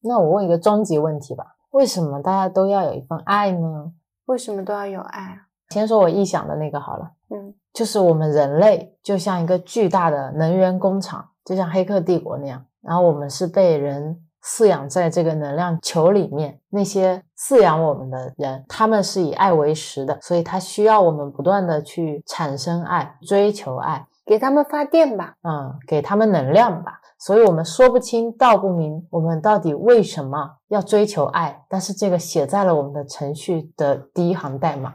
那我问一个终极问题吧：为什么大家都要有一份爱呢？为什么都要有爱啊？先说我臆想的那个好了，嗯，就是我们人类就像一个巨大的能源工厂，就像《黑客帝国》那样，然后我们是被人饲养在这个能量球里面，那些饲养我们的人，他们是以爱为食的，所以他需要我们不断的去产生爱，追求爱，给他们发电吧。嗯，给他们能量吧。所以我们说不清道不明，我们到底为什么要追求爱？但是这个写在了我们的程序的第一行代码，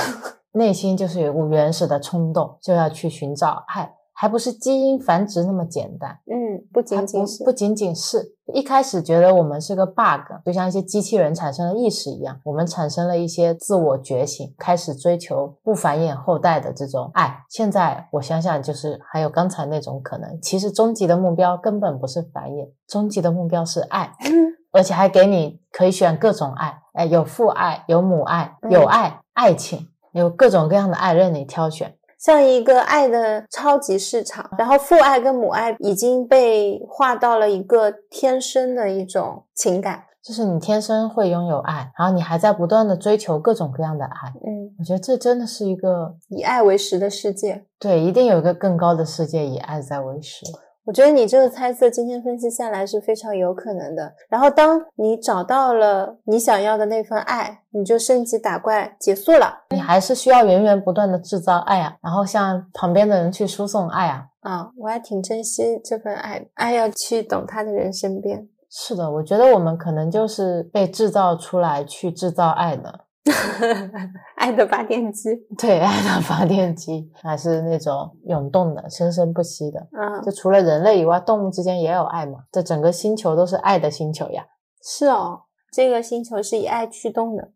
内心就是有一股原始的冲动，就要去寻找爱，还不是基因繁殖那么简单。嗯，不仅仅是不不仅仅是一开始觉得我们是个 bug，就像一些机器人产生了意识一样，我们产生了一些自我觉醒，开始追求不繁衍后代的这种爱。现在我想想，就是还有刚才那种可能，其实终极的目标根本不是繁衍，终极的目标是爱，而且还给你可以选各种爱，哎，有父爱，有母爱，有爱，爱情，有各种各样的爱任你挑选。像一个爱的超级市场，然后父爱跟母爱已经被划到了一个天生的一种情感。就是你天生会拥有爱，然后你还在不断的追求各种各样的爱。嗯，我觉得这真的是一个以爱为食的世界。对，一定有一个更高的世界以爱在为食。我觉得你这个猜测今天分析下来是非常有可能的。然后，当你找到了你想要的那份爱，你就升级打怪结束了。你还是需要源源不断的制造爱啊，然后向旁边的人去输送爱啊。啊，我还挺珍惜这份爱，爱要去懂他的人身边。是的，我觉得我们可能就是被制造出来去制造爱的。爱的发电机。对，爱的发电机还是那种永动的、生生不息的。嗯，就除了人类以外，动物之间也有爱嘛。这整个星球都是爱的星球呀。是哦，这个星球是以爱驱动的。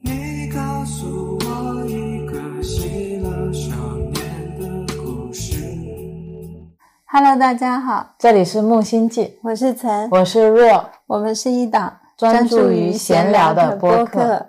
你告诉我一个希腊少年的故事。Hello，大家好，这里是木星记，我是岑，我是若，我们是一档专注于闲聊的播客。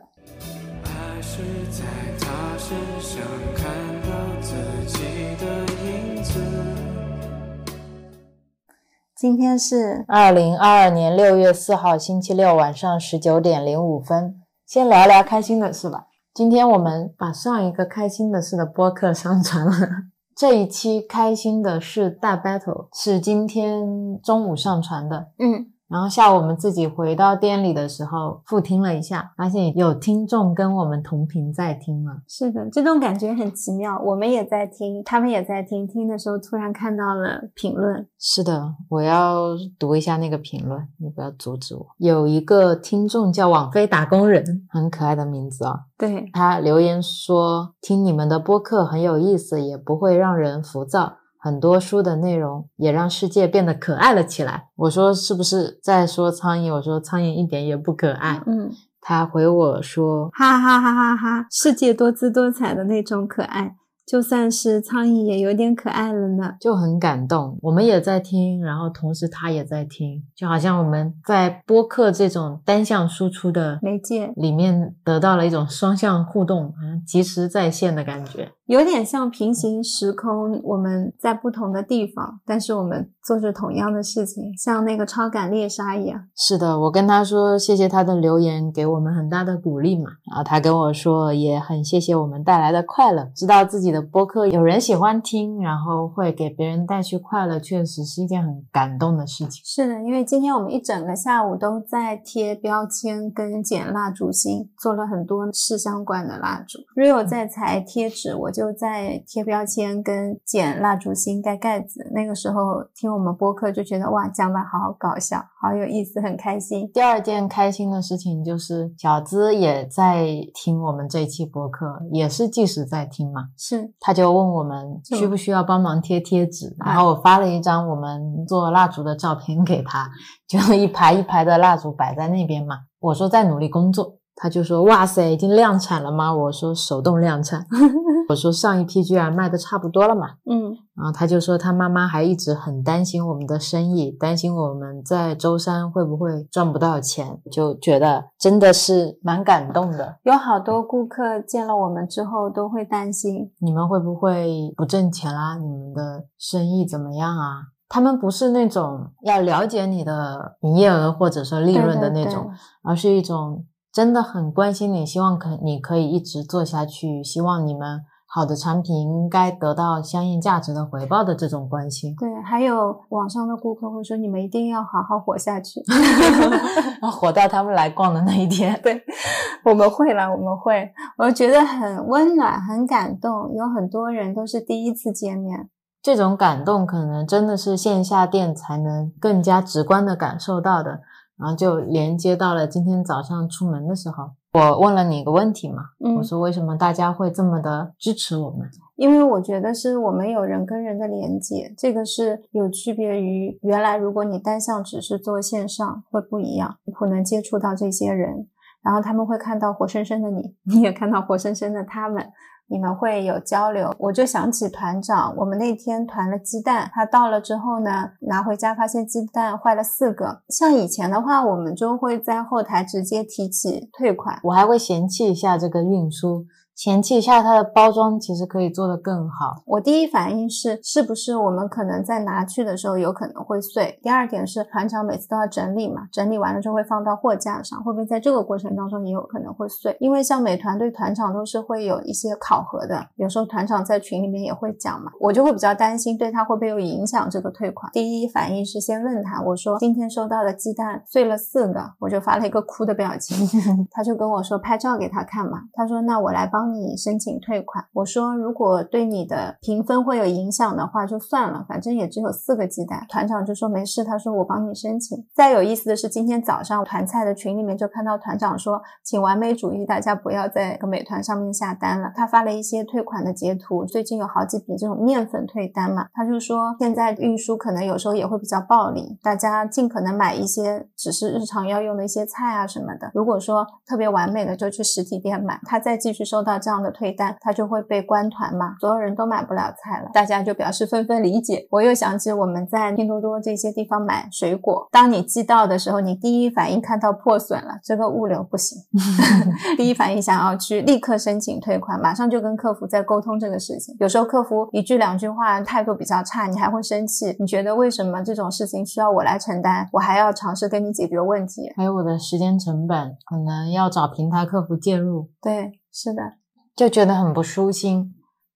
今天是二零二二年六月四号星期六晚上十九点零五分，先聊聊开心的事吧。今天我们把上一个开心的事的播客上传了，这一期开心的事大 battle 是今天中午上传的。嗯，然后下午我们自己回到店里的时候复听了一下，发现有听众跟我们同频在听了。是的，这种感觉很奇妙。我们也在听，他们也在听，听的时候突然看到了评论，是的，我要读一下那个评论，你不要阻止我。有一个听众叫网飞打工人，很可爱的名字啊。对，他留言说：“听你们的播客很有意思，也不会让人浮躁。很多书的内容也让世界变得可爱了起来。”我说：“是不是在说苍蝇？”我说：“苍蝇一点也不可爱。嗯，他回我说哈哈哈哈哈，世界多姿多彩的那种可爱，就算是苍蝇也有点可爱了呢。就很感动。我们也在听，然后同时他也在听，就好像我们在播客这种单向输出的媒介里面得到了一种双向互动，好像即时在线的感觉。有点像平行时空，我们在不同的地方，但是我们做着同样的事情，像那个超感猎杀一样。是的，我跟他说谢谢他的留言，给我们很大的鼓励嘛。然后他跟我说也很谢谢我们带来的快乐，知道自己的播客有人喜欢听，然后会给别人带去快乐，确实是一件很感动的事情。是的，因为今天我们一整个下午都在贴标签跟剪蜡烛芯，做了很多事相关的蜡烛。Rio 在裁贴纸，我就在贴标签跟剪蜡烛芯盖盖子。那个时候听我们播客就觉得哇，讲的好搞笑，好有意思，很开心。第二件开心的事情就是小资也在听我们这一期播客，也是即时在听嘛。是，他就问我们需不需要帮忙贴贴纸，哎然后我发了一张我们做蜡烛的照片给他，就一排一排的蜡烛摆在那边嘛。我说在努力工作，他就说哇塞，已经量产了吗？我说手动量产。我说上一批居然卖的差不多了嘛。嗯，然后他就说他妈妈还一直很担心我们的生意，担心我们在舟山会不会赚不到钱，就觉得真的是蛮感动的。有好多顾客见了我们之后都会担心，你们会不会不挣钱啦？你们的生意怎么样啊？他们不是那种要了解你的营业额或者说利润的对对那种，对而是一种真的很关心你，希望可你可以一直做下去，希望你们好的产品应该得到相应价值的回报的这种关心。对，还有网上的顾客会说你们一定要好好活下去。活到他们来逛的那一天。对，我们会了，我们会，我觉得很温暖，很感动。有很多人都是第一次见面，这种感动可能真的是线下店才能更加直观的感受到的。然后就连接到了今天早上出门的时候，我问了你一个问题嘛，嗯我说为什么大家会这么的支持我们？因为我觉得是我们有人跟人的连接，这个是有区别于原来如果你单向只是做线上会不一样，你可能接触到这些人，然后他们会看到活生生的你，你也看到活生生的他们。你们会有交流，我就想起团长，我们那天团了鸡蛋，他到了之后呢，拿回家发现鸡蛋坏了四个。像以前的话，我们就会在后台直接提起退款，我还会嫌弃一下这个运输，前期一下它的包装，其实可以做得更好。我第一反应是，是不是我们可能在拿去的时候有可能会碎？第二点是，团长每次都要整理嘛，整理完了之后会放到货架上，会不会在这个过程当中也有可能会碎？因为像美团对团长都是会有一些考核的，有时候团长在群里面也会讲嘛，我就会比较担心对他会不会有影响这个退款。第一反应是先问他，我说今天收到的鸡蛋碎了四个，我就发了一个哭的表情，他就跟我说拍照给他看嘛，他说那我来帮你申请退款。我说如果对你的评分会有影响的话就算了，反正也只有四个鸡蛋。团长就说没事，他说我帮你申请。再有意思的是，今天早上团菜的群里面就看到团长说，请完美主义大家不要在美团上面下单了。他发了一些退款的截图，最近有好几笔这种面粉退单嘛，他就说现在运输可能有时候也会比较暴力，大家尽可能买一些只是日常要用的一些菜啊什么的。如果说特别完美的，就去实体店买。他再继续收到这样的退单，他就会被关团嘛，所有人都买不了菜了，大家就表示纷纷理解。我又想起我们在拼多多这些地方买水果，当你寄到的时候，你第一反应看到破损了，这个物流不行，第一反应想要去立刻申请退款，马上就跟客服在沟通这个事情。有时候客服一句两句话态度比较差，你还会生气，你觉得为什么这种事情需要我来承担，我还要尝试跟你解决问题？还有我的时间成本，可能要找平台客服介入，对，是的，就觉得很不舒心。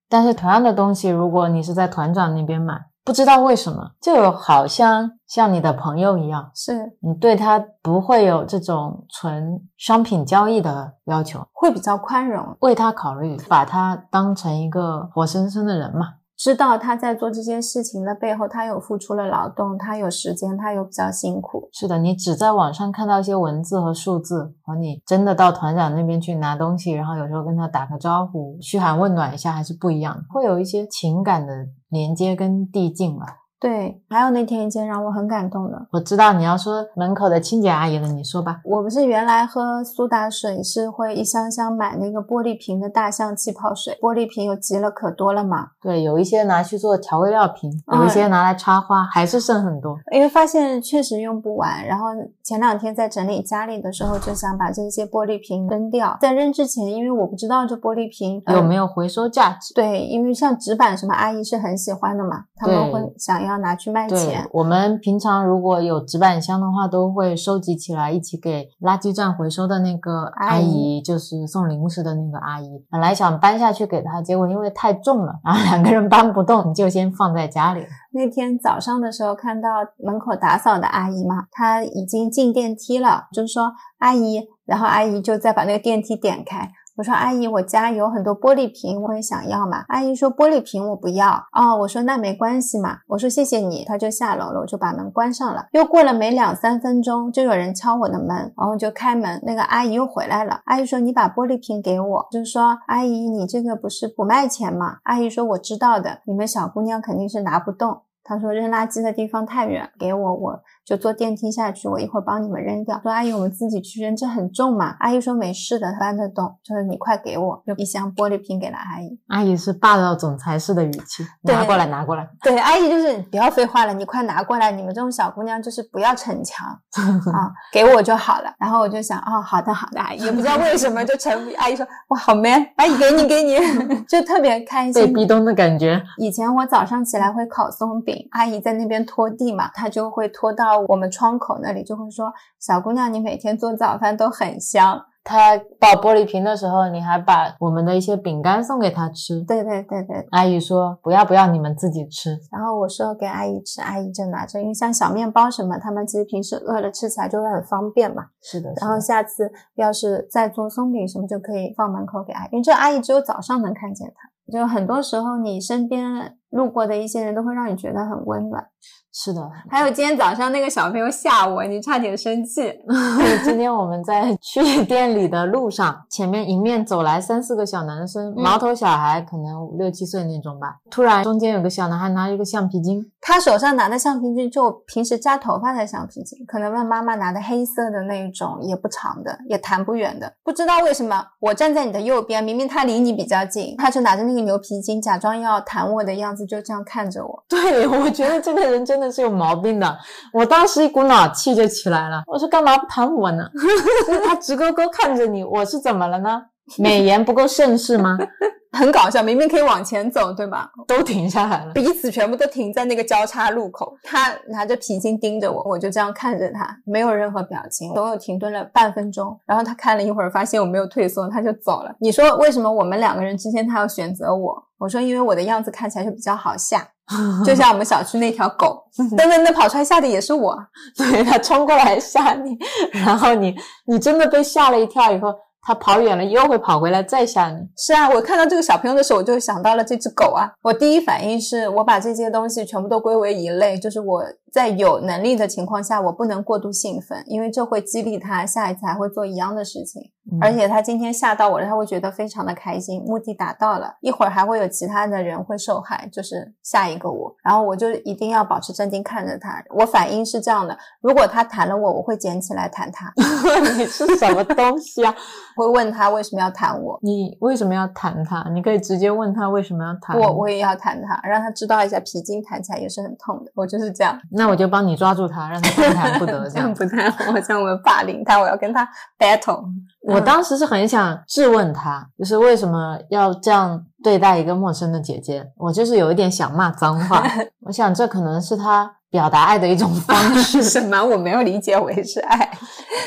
但是同样的东西，如果你是在团长那边买，不知道为什么，就好像像你的朋友一样，是你对他不会有这种纯商品交易的要求，会比较宽容，为他考虑，把他当成一个活生生的人嘛。知道他在做这件事情的背后，他有付出了劳动，他有时间，他有比较辛苦。是的，你只在网上看到一些文字和数字，和你真的到团长那边去拿东西，然后有时候跟他打个招呼、嘘寒问暖一下，还是不一样，会有一些情感的连接跟递进了。对，还有那天一件让我很感动的，我知道你要说门口的清洁阿姨了，你说吧。我不是原来喝苏打水是会一箱箱买那个玻璃瓶的大象气泡水，玻璃瓶又积了可多了嘛，对，有一些拿去做调味料瓶，有一些拿来插花，还是剩很多。因为发现确实用不完，然后前两天在整理家里的时候，就想把这些玻璃瓶扔掉。在扔之前，因为我不知道这玻璃瓶、呃有没有回收价值？对，因为像纸板什么，阿姨是很喜欢的嘛，他们会想要拿去卖钱。，我们平常如果有纸板箱的话，都会收集起来，一起给垃圾站回收的那个阿姨就是送零食的那个阿姨。本来想搬下去给她，结果因为太重了，然后两个人搬不动，就先放在家里。那天早上的时候，看到门口打扫的阿姨嘛，她已经进电梯了，就说阿姨，然后阿姨就再把那个电梯点开。我说阿姨，我家有很多玻璃瓶，我也想要嘛。阿姨说玻璃瓶我不要哦。我说那没关系嘛。我说谢谢你，她就下楼了，我就把门关上了。又过了没两三分钟，就有人敲我的门，然后就开门，那个阿姨又回来了。阿姨说你把玻璃瓶给我，就说阿姨你这个不是不卖钱吗？阿姨说我知道的，你们小姑娘肯定是拿不动。她说扔垃圾的地方太远，给我我就坐电梯下去，我一会儿帮你们扔掉。说阿姨，我们自己去扔，这很重嘛。阿姨说没事的，搬得动。就是你快给我，就一箱玻璃瓶给了阿姨。阿姨是霸道总裁式的语气，拿过来，拿过来。对，阿姨就是不要废话了，你快拿过来。你们这种小姑娘就是不要逞强 啊，给我就好了。然后我就想，哦，好的好的，阿姨，也不知道为什么就成。阿姨说，哇，好 man，阿姨给你给你，就特别开心。被逼咚的感觉，以前我早上起来会烤松饼，阿姨在那边拖地嘛，她就会拖到我们窗口那里，就会说：“小姑娘，你每天做早饭都很香。他抱玻璃瓶的时候，你还把我们的一些饼干送给他吃”。对对对对。阿姨说：“不要不要，你们自己吃。然后我说给阿姨吃，阿姨就拿着，因为像小面包什么，他们其实平时饿了吃起来就会很方便嘛。”是的。然后下次要是再做松饼什么，就可以放门口给阿姨，因为这阿姨只有早上能看见她。就很多时候，你身边路过的一些人都会让你觉得很温暖。是的，还有今天早上那个小朋友吓我，你差点生气。今天我们在去 店里的路上，前面迎面走来三四个小男生，毛头小孩，可能五六七岁那种吧。突然中间有个小男孩拿一个橡皮筋，他手上拿的橡皮筋就平时扎头发的橡皮筋，可能问妈妈拿的黑色的那种，也不长的，也弹不远的。不知道为什么，我站在你的右边，明明他离你比较近，他就拿着那个牛皮筋，假装要弹我的样子，就这样看着我。对，我觉得这个人真。是有毛病的，我当时一股脑气就起来了。我说干嘛不弹我呢？他直勾勾看着你，我是怎么了呢？美颜不够盛世吗？很搞笑，明明可以往前走，对吧？都停下来了，彼此全部都停在那个交叉路口。他拿着皮筋盯着我，我就这样看着他，没有任何表情。总有停顿了半分钟，然后他看了一会儿，发现我没有退缩，他就走了。你说为什么我们两个人之间他要选择我？我说因为我的样子看起来就比较好吓，就像我们小区那条狗，噔噔噔跑出来吓的也是我，对他冲过来吓你，然后你你真的被吓了一跳以后。它跑远了，又会跑回来再吓你。是啊，我看到这个小朋友的时候，我就想到了这只狗啊。我第一反应是我把这些东西全部都归为一类，就是我。在有能力的情况下，我不能过度兴奋，因为这会激励他下一次还会做一样的事情。而且他今天吓到我了，他会觉得非常的开心，目的达到了。一会儿还会有其他的人会受害，就是下一个我。然后我就一定要保持镇定看着他。我反应是这样的：如果他弹了我，我会捡起来弹他。你是什么东西啊？会问他为什么要弹我？你为什么要弹他？你可以直接问他为什么要弹我。我也要弹他，让他知道一下皮筋弹起来也是很痛的。我就是这样。那我就帮你抓住他，让他动弹不得，这 样不太好，像我们霸凌他，我要跟他 battle。我当时是很想质问他，就是为什么要这样对待一个陌生的姐姐？我就是有一点想骂脏话。我想这可能是他表达爱的一种方式。什么？我没有理解为是爱，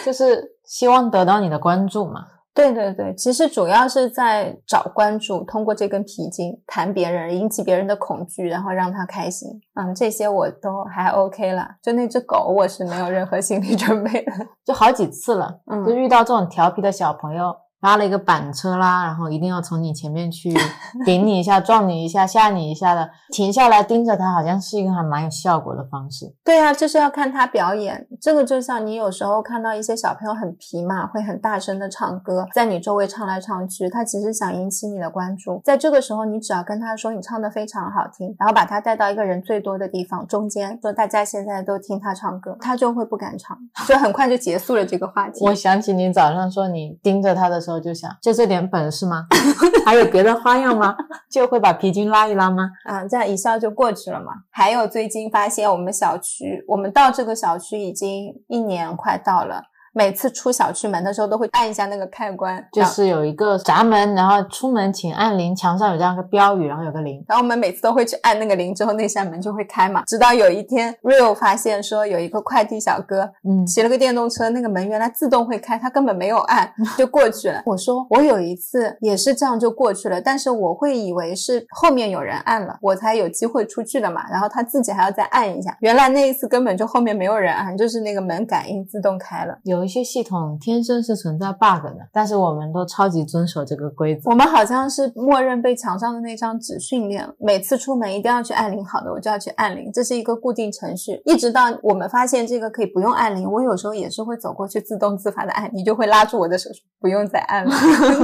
就是希望得到你的关注嘛。对对对，其实主要是在找关注，通过这根皮筋弹别人，引起别人的恐惧，然后让他开心。嗯，这些我都还 OK 了。就那只狗，我是没有任何心理准备的，就好几次了。嗯，就遇到这种调皮的小朋友。拉了一个板车啦，然后一定要从你前面去 顶你一下、撞你一下、吓你一下的，停下来盯着他，好像是一个还蛮有效果的方式。对啊，就是要看他表演。这个就像你有时候看到一些小朋友很皮嘛，会很大声的唱歌，在你周围唱来唱去，他其实想引起你的关注。在这个时候，你只要跟他说你唱的非常好听，然后把他带到一个人最多的地方中间，说大家现在都听他唱歌，他就会不敢唱，就很快就结束了这个话题。我想起你早上说你盯着他的时候。就想就这点本事吗？还有别的花样吗？就会把皮筋拉一拉吗？啊，这样一笑就过去了嘛。还有最近发现我们小区，我们到这个小区已经一年快到了。每次出小区门的时候，都会按一下那个开关，就是有一个闸门，然后出门请按铃，墙上有这样一个标语，然后有个铃，然后我们每次都会去按那个铃，之后那扇门就会开嘛。直到有一天，Real 发现说有一个快递小哥，嗯，骑了个电动车，那个门原来自动会开，他根本没有按 就过去了。我说我有一次也是这样就过去了，但是我会以为是后面有人按了，我才有机会出去的嘛。然后他自己还要再按一下，原来那一次根本就后面没有人按，就是那个门感应自动开了。有。有一些系统天生是存在 bug 的，但是我们都超级遵守这个规则。我们好像是默认被墙上的那张纸训练了，每次出门一定要去按铃，好的我就要去按铃，这是一个固定程序。一直到我们发现这个可以不用按铃，我有时候也是会走过去自动自发的按，你就会拉住我的手说不用再按了，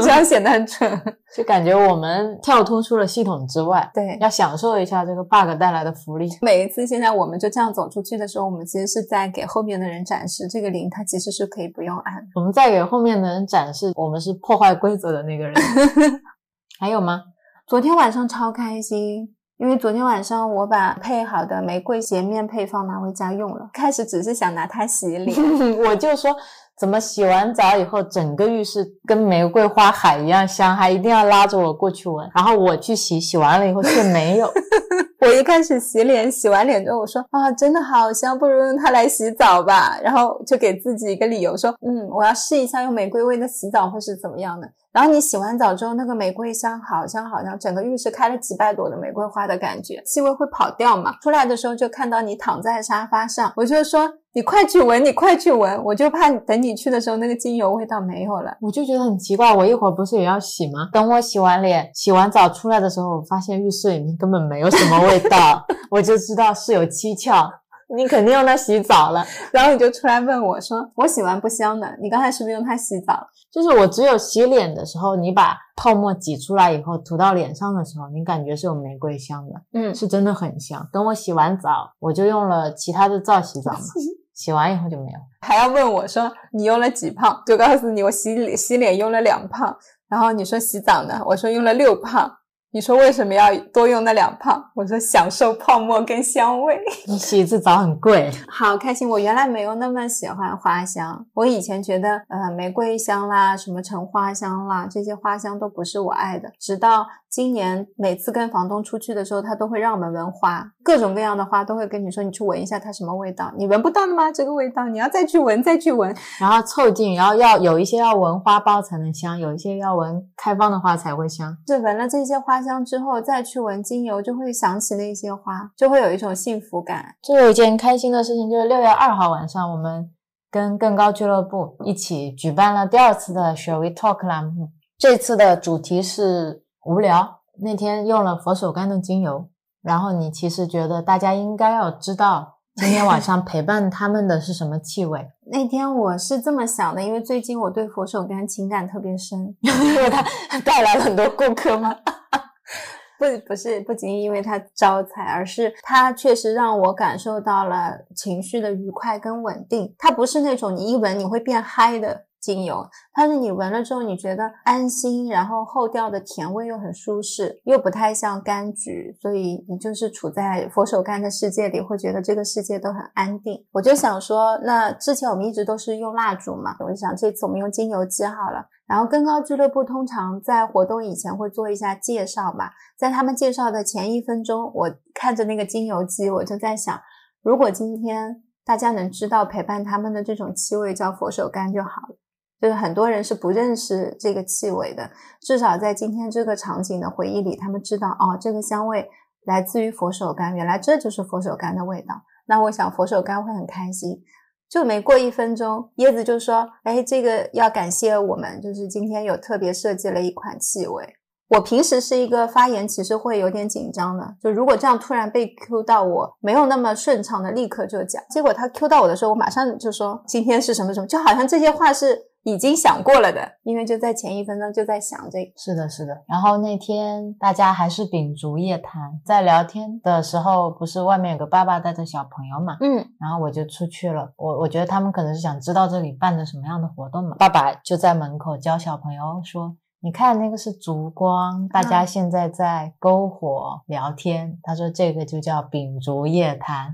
这样显得很蠢。就感觉我们跳脱出了系统之外，对，要享受一下这个 bug 带来的福利。每一次现在我们就这样走出去的时候，我们其实是在给后面的人展示，这个铃它其实是可以不用按。我们再给后面的人展示，我们是破坏规则的那个人。还有吗？昨天晚上超开心，因为昨天晚上我把配好的玫瑰洁面配方拿回家用了。开始只是想拿它洗脸，我就说，怎么洗完澡以后，整个浴室跟玫瑰花海一样香，还一定要拉着我过去闻。然后我去洗，洗完了以后却没有。我一开始洗脸，洗完脸之后我说啊，真的好香，不如用它来洗澡吧。然后就给自己一个理由说，嗯，我要试一下用玫瑰味的洗澡会是怎么样的。然后你洗完澡之后，那个玫瑰香好香好香，整个浴室开了几百朵的玫瑰花的感觉，气味会跑掉嘛？出来的时候就看到你躺在沙发上，我就说你快去闻，你快去闻，我就怕等你去的时候那个精油味道没有了。我就觉得很奇怪，我一会儿不是也要洗吗？等我洗完脸、洗完澡出来的时候，我发现浴室里面根本没有什么味道，我就知道是有蹊跷。你肯定用它洗澡了，然后你就出来问我说：“我洗完不香的，你刚才是不是用它洗澡？”就是我只有洗脸的时候，你把泡沫挤出来以后涂到脸上的时候，你感觉是有玫瑰香的，嗯，是真的很香。等我洗完澡，我就用了其他的皂洗澡嘛，洗完以后就没有。还要问我说你用了几泡？就告诉你我洗脸洗脸用了两泡，然后你说洗澡呢？我说用了六泡。你说为什么要多用那两泡？我说享受泡沫跟香味。你洗一次澡很贵，好开心。我原来没有那么喜欢花香，我以前觉得呃玫瑰香啦，什么橙花香啦，这些花香都不是我爱的。直到今年每次跟房东出去的时候，他都会让我们闻花，各种各样的花都会跟你说，你去闻一下它什么味道。你闻不到的吗？这个味道你要再去闻，再去闻，然后凑近，然后要有一些要闻花苞才能香，有一些要闻开放的花才会香。是闻了这些花。香之后再去闻精油，就会想起那些花，就会有一种幸福感。就有一件开心的事情，就是六月二号晚上，我们跟更高俱乐部一起举办了第二次的 Shall We Talk 栏目。这次的主题是无聊。那天用了佛手柑的精油，然后你其实觉得大家应该要知道，今天晚上陪伴他们的是什么气味？那天我是这么想的，因为最近我对佛手柑情感特别深，因为它带来了很多顾客吗？不不是，不仅因为它招财，而是它确实让我感受到了情绪的愉快跟稳定。它不是那种你一闻你会变嗨的精油，它是你闻了之后你觉得安心，然后后调的甜味又很舒适，又不太像柑橘，所以你就是处在佛手柑的世界里，会觉得这个世界都很安定。我就想说，那之前我们一直都是用蜡烛嘛，我就想这次我们用精油机好了。然后更高俱乐部通常在活动以前会做一下介绍吧，在他们介绍的前一分钟，我看着那个精油机，我就在想，如果今天大家能知道陪伴他们的这种气味叫佛手柑就好了。就是很多人是不认识这个气味的，至少在今天这个场景的回忆里，他们知道哦，这个香味来自于佛手柑，原来这就是佛手柑的味道。那我想佛手柑会很开心。就没过一分钟，椰子就说：“哎，这个要感谢我们，就是今天有特别设计了一款气味。我平时是一个发言其实会有点紧张的，就如果这样突然被 Q 到，我没有那么顺畅的立刻就讲。结果他 Q 到我的时候，我马上就说今天是什么什么，就好像这些话是。”已经想过了的，因为就在前一分钟就在想这个。是的，是的。然后那天大家还是秉烛夜谈，在聊天的时候，不是外面有个爸爸带着小朋友嘛？嗯。然后我就出去了，我我觉得他们可能是想知道这里办的什么样的活动嘛。爸爸就在门口教小朋友说。你看那个是烛光，大家现在在篝火聊天。他说这个就叫秉烛夜谈，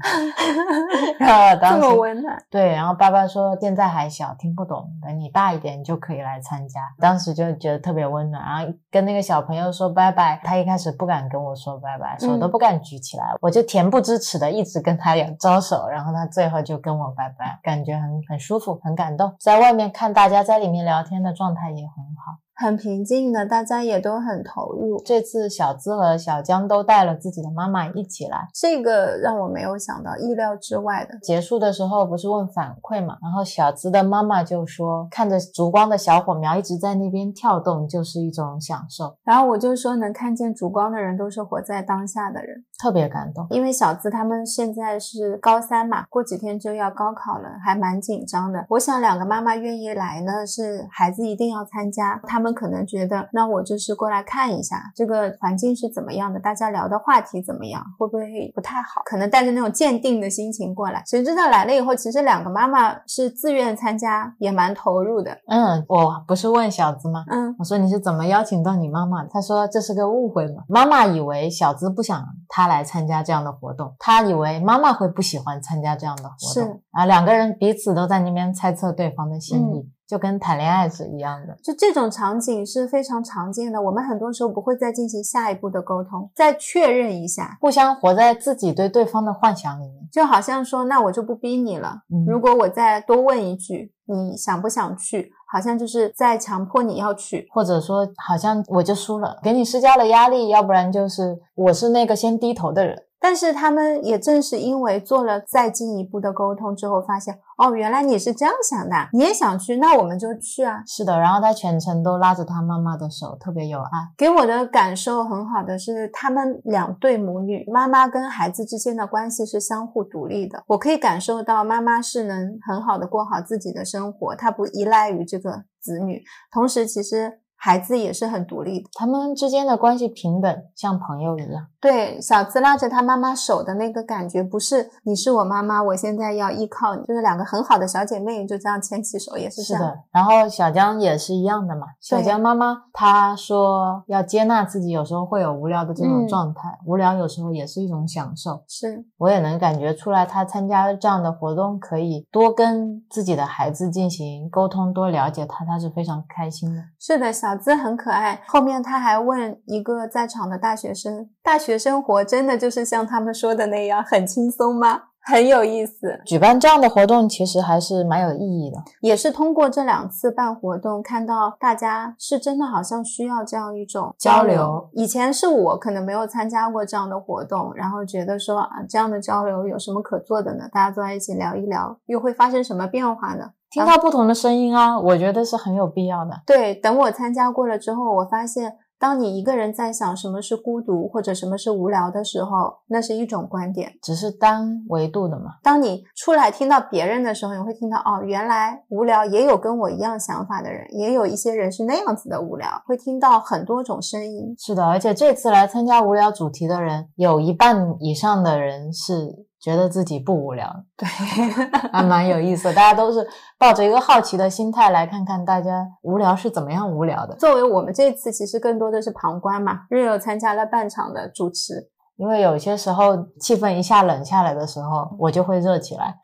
然后这么温暖。对，然后爸爸说现在还小，听不懂，等你大一点就可以来参加。当时就觉得特别温暖，然后跟那个小朋友说拜拜。他一开始不敢跟我说拜拜，手都不敢举起来，我就恬不知耻的一直跟他俩招手，然后他最后就跟我拜拜，感觉很很舒服，很感动。在外面看大家在里面聊天的状态也很好。很平静的，大家也都很投入。这次小资和小江都带了自己的妈妈一起来，这个让我没有想到，意料之外的。结束的时候不是问反馈嘛，然后小资的妈妈就说，看着烛光的小火苗一直在那边跳动，就是一种享受。然后我就说，能看见烛光的人都是活在当下的人，特别感动。因为小资他们现在是高三嘛，过几天就要高考了，还蛮紧张的。我想两个妈妈愿意来呢，是孩子一定要参加。他们可能觉得，那我就是过来看一下这个环境是怎么样的，大家聊的话题怎么样，会不会不太好？可能带着那种鉴定的心情过来。谁知道来了以后，其实两个妈妈是自愿参加，也蛮投入的。嗯，我不是问小资吗？嗯，我说你是怎么邀请到你妈妈？他说这是个误会嘛。妈妈以为小资不想他来参加这样的活动，他以为妈妈会不喜欢参加这样的活动。是啊，两个人彼此都在那边猜测对方的心意，就跟谈恋爱是一样的。就这种场景是非常常见的。我们很多时候不会再进行下一步的沟通，再确认一下，互相活在自己对对方的幻想里面。就好像说，那我就不逼你了。嗯如果我再多问一句，你想不想去？好像就是在强迫你要去。或者说，好像我就输了，给你施加了压力，要不然就是我是那个先低头的人。但是他们也正是因为做了再进一步的沟通之后，发现哦，原来你是这样想的，你也想去，那我们就去啊。是的，然后他全程都拉着他妈妈的手，特别有爱。给我的感受很好的是，他们两对母女，妈妈跟孩子之间的关系是相互独立的。我可以感受到妈妈是能很好的过好自己的生活，她不依赖于这个子女，同时其实孩子也是很独立的。他们之间的关系平等，像朋友一样。对，小资拉着他妈妈手的那个感觉，不是你是我妈妈，我现在要依靠你，就是两个很好的小姐妹就这样牵起手，也是这样。是的，然后小江也是一样的嘛。小江妈妈她说要接纳自己，有时候会有无聊的这种嗯状态，无聊有时候也是一种享受。是我也能感觉出来，她参加这样的活动，可以多跟自己的孩子进行沟通，多了解他，他是非常开心的。是的，小资很可爱。后面他还问一个在场的大学生：“大学生活真的就是像他们说的那样很轻松吗？”很有意思，举办这样的活动其实还是蛮有意义的。也是通过这两次办活动，看到大家是真的好像需要这样一种交流。流以前是我可能没有参加过这样的活动，然后觉得说啊，这样的交流有什么可做的呢？大家坐在一起聊一聊，又会发生什么变化呢？听到不同的声音啊，我觉得是很有必要的。对，等我参加过了之后，我发现，当你一个人在想什么是孤独或者什么是无聊的时候，那是一种观点。只是单维度的嘛。当你出来听到别人的时候，你会听到哦，原来无聊也有跟我一样想法的人，也有一些人是那样子的无聊，会听到很多种声音。是的，而且这次来参加无聊主题的人，有一半以上的人是觉得自己不无聊的，对，还蛮有意思的。大家都是抱着一个好奇的心态来看看大家无聊是怎么样无聊的。作为我们这次其实更多的是旁观嘛，Rio 参加了半场的主持，因为有些时候气氛一下冷下来的时候，我就会热起来。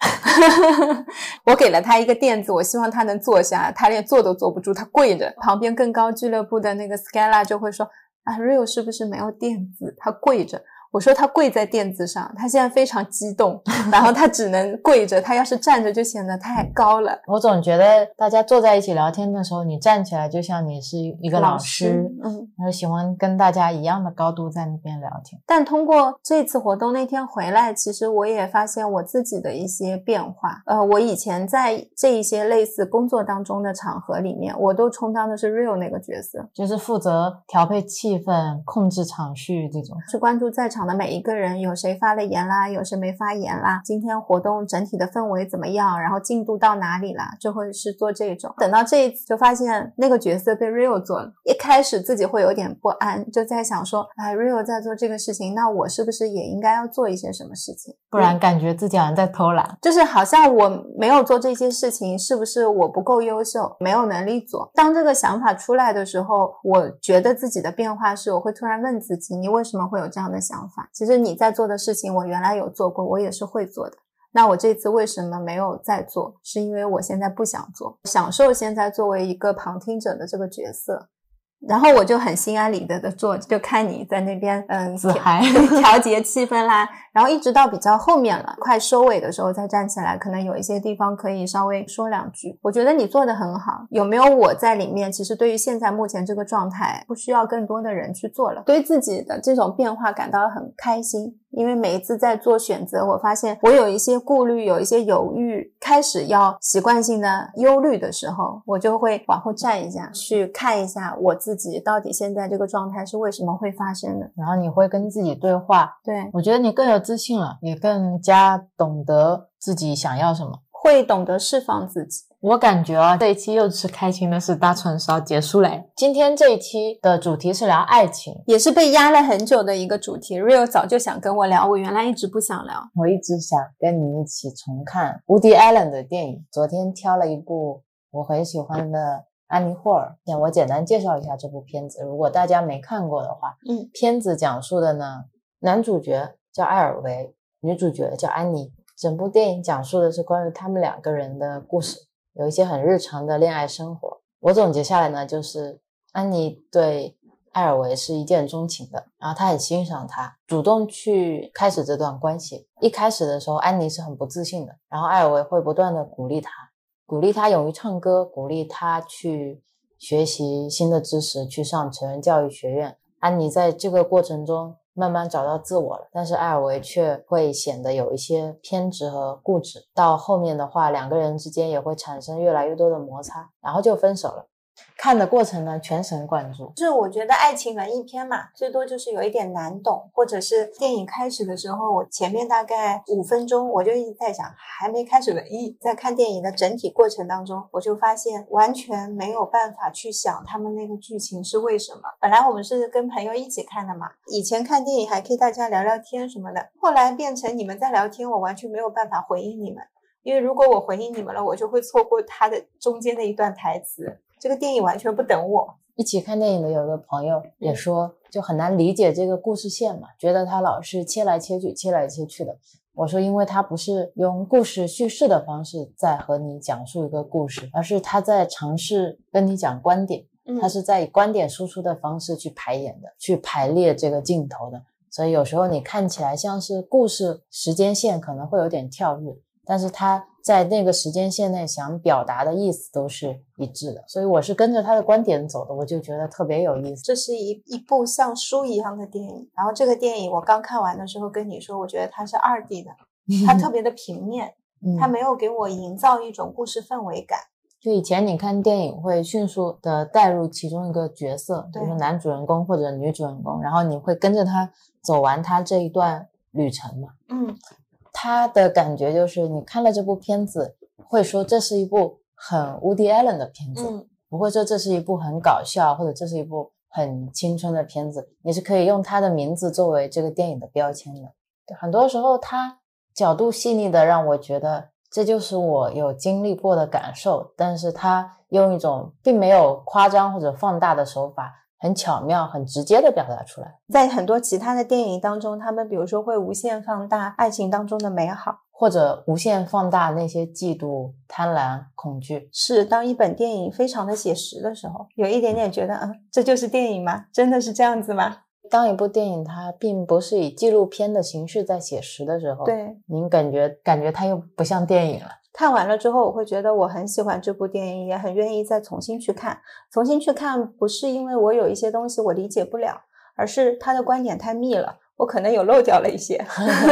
我给了他一个垫子，我希望他能坐下，他连坐都坐不住，他跪着。旁边更高俱乐部的那个 Scala 就会说：“啊，Rio 是不是没有垫子？他跪着。”我说他跪在垫子上，他现在非常激动，然后他只能跪着，他要是站着就显得太高了。我总觉得大家坐在一起聊天的时候，你站起来就像你是一个老师，嗯，然后喜欢跟大家一样的高度在那边聊天。但通过这次活动那天回来，其实我也发现我自己的一些变化。呃，我以前在这一些类似工作当中的场合里面，我都充当的是 real 那个角色，就是负责调配气氛、控制场序这种。是关注在场的每一个人，有谁发了言啦，有谁没发言啦，今天活动整体的氛围怎么样，然后进度到哪里啦，就会是做这种。等到这一次，就发现那个角色被 real 做了。一开始自己会有点不安，就在想说，哎，real 在做这个事情，那我是不是也应该要做一些什么事情？不然感觉自己好像在偷懒。就是好像我没有做这些事情，是不是我不够优秀，没有能力做？当这个想法出来的时候，我觉得自己的变化是，我会突然问自己，你为什么会有这样的想法？其实你在做的事情，我原来有做过，我也是会做的。那我这次为什么没有再做？是因为我现在不想做，享受现在作为一个旁听者的这个角色。然后我就很心安理得的坐着，就看你在那边嗯自嗨 调节气氛啦。然后一直到比较后面了，快收尾的时候再站起来，可能有一些地方可以稍微说两句。我觉得你做的很好，有没有我在里面？其实对于现在目前这个状态，不需要更多的人去做了，对自己的这种变化感到很开心。因为每一次在做选择，我发现我有一些顾虑，有一些犹豫，开始要习惯性的忧虑的时候，我就会往后站一下，去看一下我自己到底现在这个状态是为什么会发生的。然后你会跟自己对话，对，我觉得你更有自信了，也更加懂得自己想要什么。会懂得释放自己。我感觉啊，这一期又是开心的是大串烧结束嘞。今天这一期的主题是聊爱情，也是被压了很久的一个主题。Rio 早就想跟我聊，我原来一直不想聊。我一直想跟你一起重看 Woody Allen 的电影，昨天挑了一部我很喜欢的《安妮霍尔》。我简单介绍一下这部片子，如果大家没看过的话，嗯，片子讲述的呢，男主角叫艾尔维，女主角叫安妮。整部电影讲述的是关于他们两个人的故事，有一些很日常的恋爱生活。我总结下来呢，就是安妮对艾尔维是一见钟情的，然后她很欣赏他，主动去开始这段关系。一开始的时候，安妮是很不自信的，然后艾尔维会不断的鼓励她，鼓励她勇于唱歌，鼓励她去学习新的知识，去上成人教育学院。安妮在这个过程中。慢慢找到自我了，但是艾尔维却会显得有一些偏执和固执。到后面的话，两个人之间也会产生越来越多的摩擦，然后就分手了。看的过程呢，全神贯注。就是我觉得爱情文艺片嘛，最多就是有一点难懂，或者是电影开始的时候，我前面大概五分钟，我就一直在想，还没开始文艺。在看电影的整体过程当中，我就发现完全没有办法去想他们那个剧情是为什么。本来我们是跟朋友一起看的嘛，以前看电影还可以大家聊聊天什么的，后来变成你们在聊天，我完全没有办法回应你们，因为如果我回应你们了，我就会错过他的中间的一段台词。这个电影完全不等我。一起看电影的有一个朋友也说，就很难理解这个故事线嘛，觉得他老是切来切去，切来切去的。我说，因为他不是用故事叙事的方式在和你讲述一个故事，而是他在尝试跟你讲观点，他是在以观点输出的方式去排演的，去排列这个镜头的。所以有时候你看起来像是故事时间线可能会有点跳跃，但是他。在那个时间线内想表达的意思都是一致的，所以我是跟着他的观点走的，我就觉得特别有意思。这是一一部像书一样的电影，然后这个电影我刚看完的时候跟你说，我觉得它是二 D 的，它 特别的平面，它没有给我营造一种故事氛围感。就以前你看电影会迅速的带入其中一个角色，比如说男主人公或者女主人公，然后你会跟着他走完他这一段旅程嘛？嗯。他的感觉就是，你看了这部片子，会说这是一部很 Woody Allen 的片子，不会说这是一部很搞笑或者这是一部很青春的片子。你是可以用他的名字作为这个电影的标签的。很多时候，他角度细腻的让我觉得这就是我有经历过的感受，但是他用一种并没有夸张或者放大的手法。很巧妙、很直接的表达出来，在很多其他的电影当中，他们比如说会无限放大爱情当中的美好，或者无限放大那些嫉妒、贪婪、恐惧。是当一本电影非常的写实的时候，有一点点觉得，嗯，这就是电影吗？真的是这样子吗？当一部电影它并不是以纪录片的形式在写实的时候，对，您感觉感觉它又不像电影了。看完了之后，我会觉得我很喜欢这部电影，也很愿意再重新去看。重新去看不是因为我有一些东西我理解不了，而是他的观点太密了，我可能有漏掉了一些。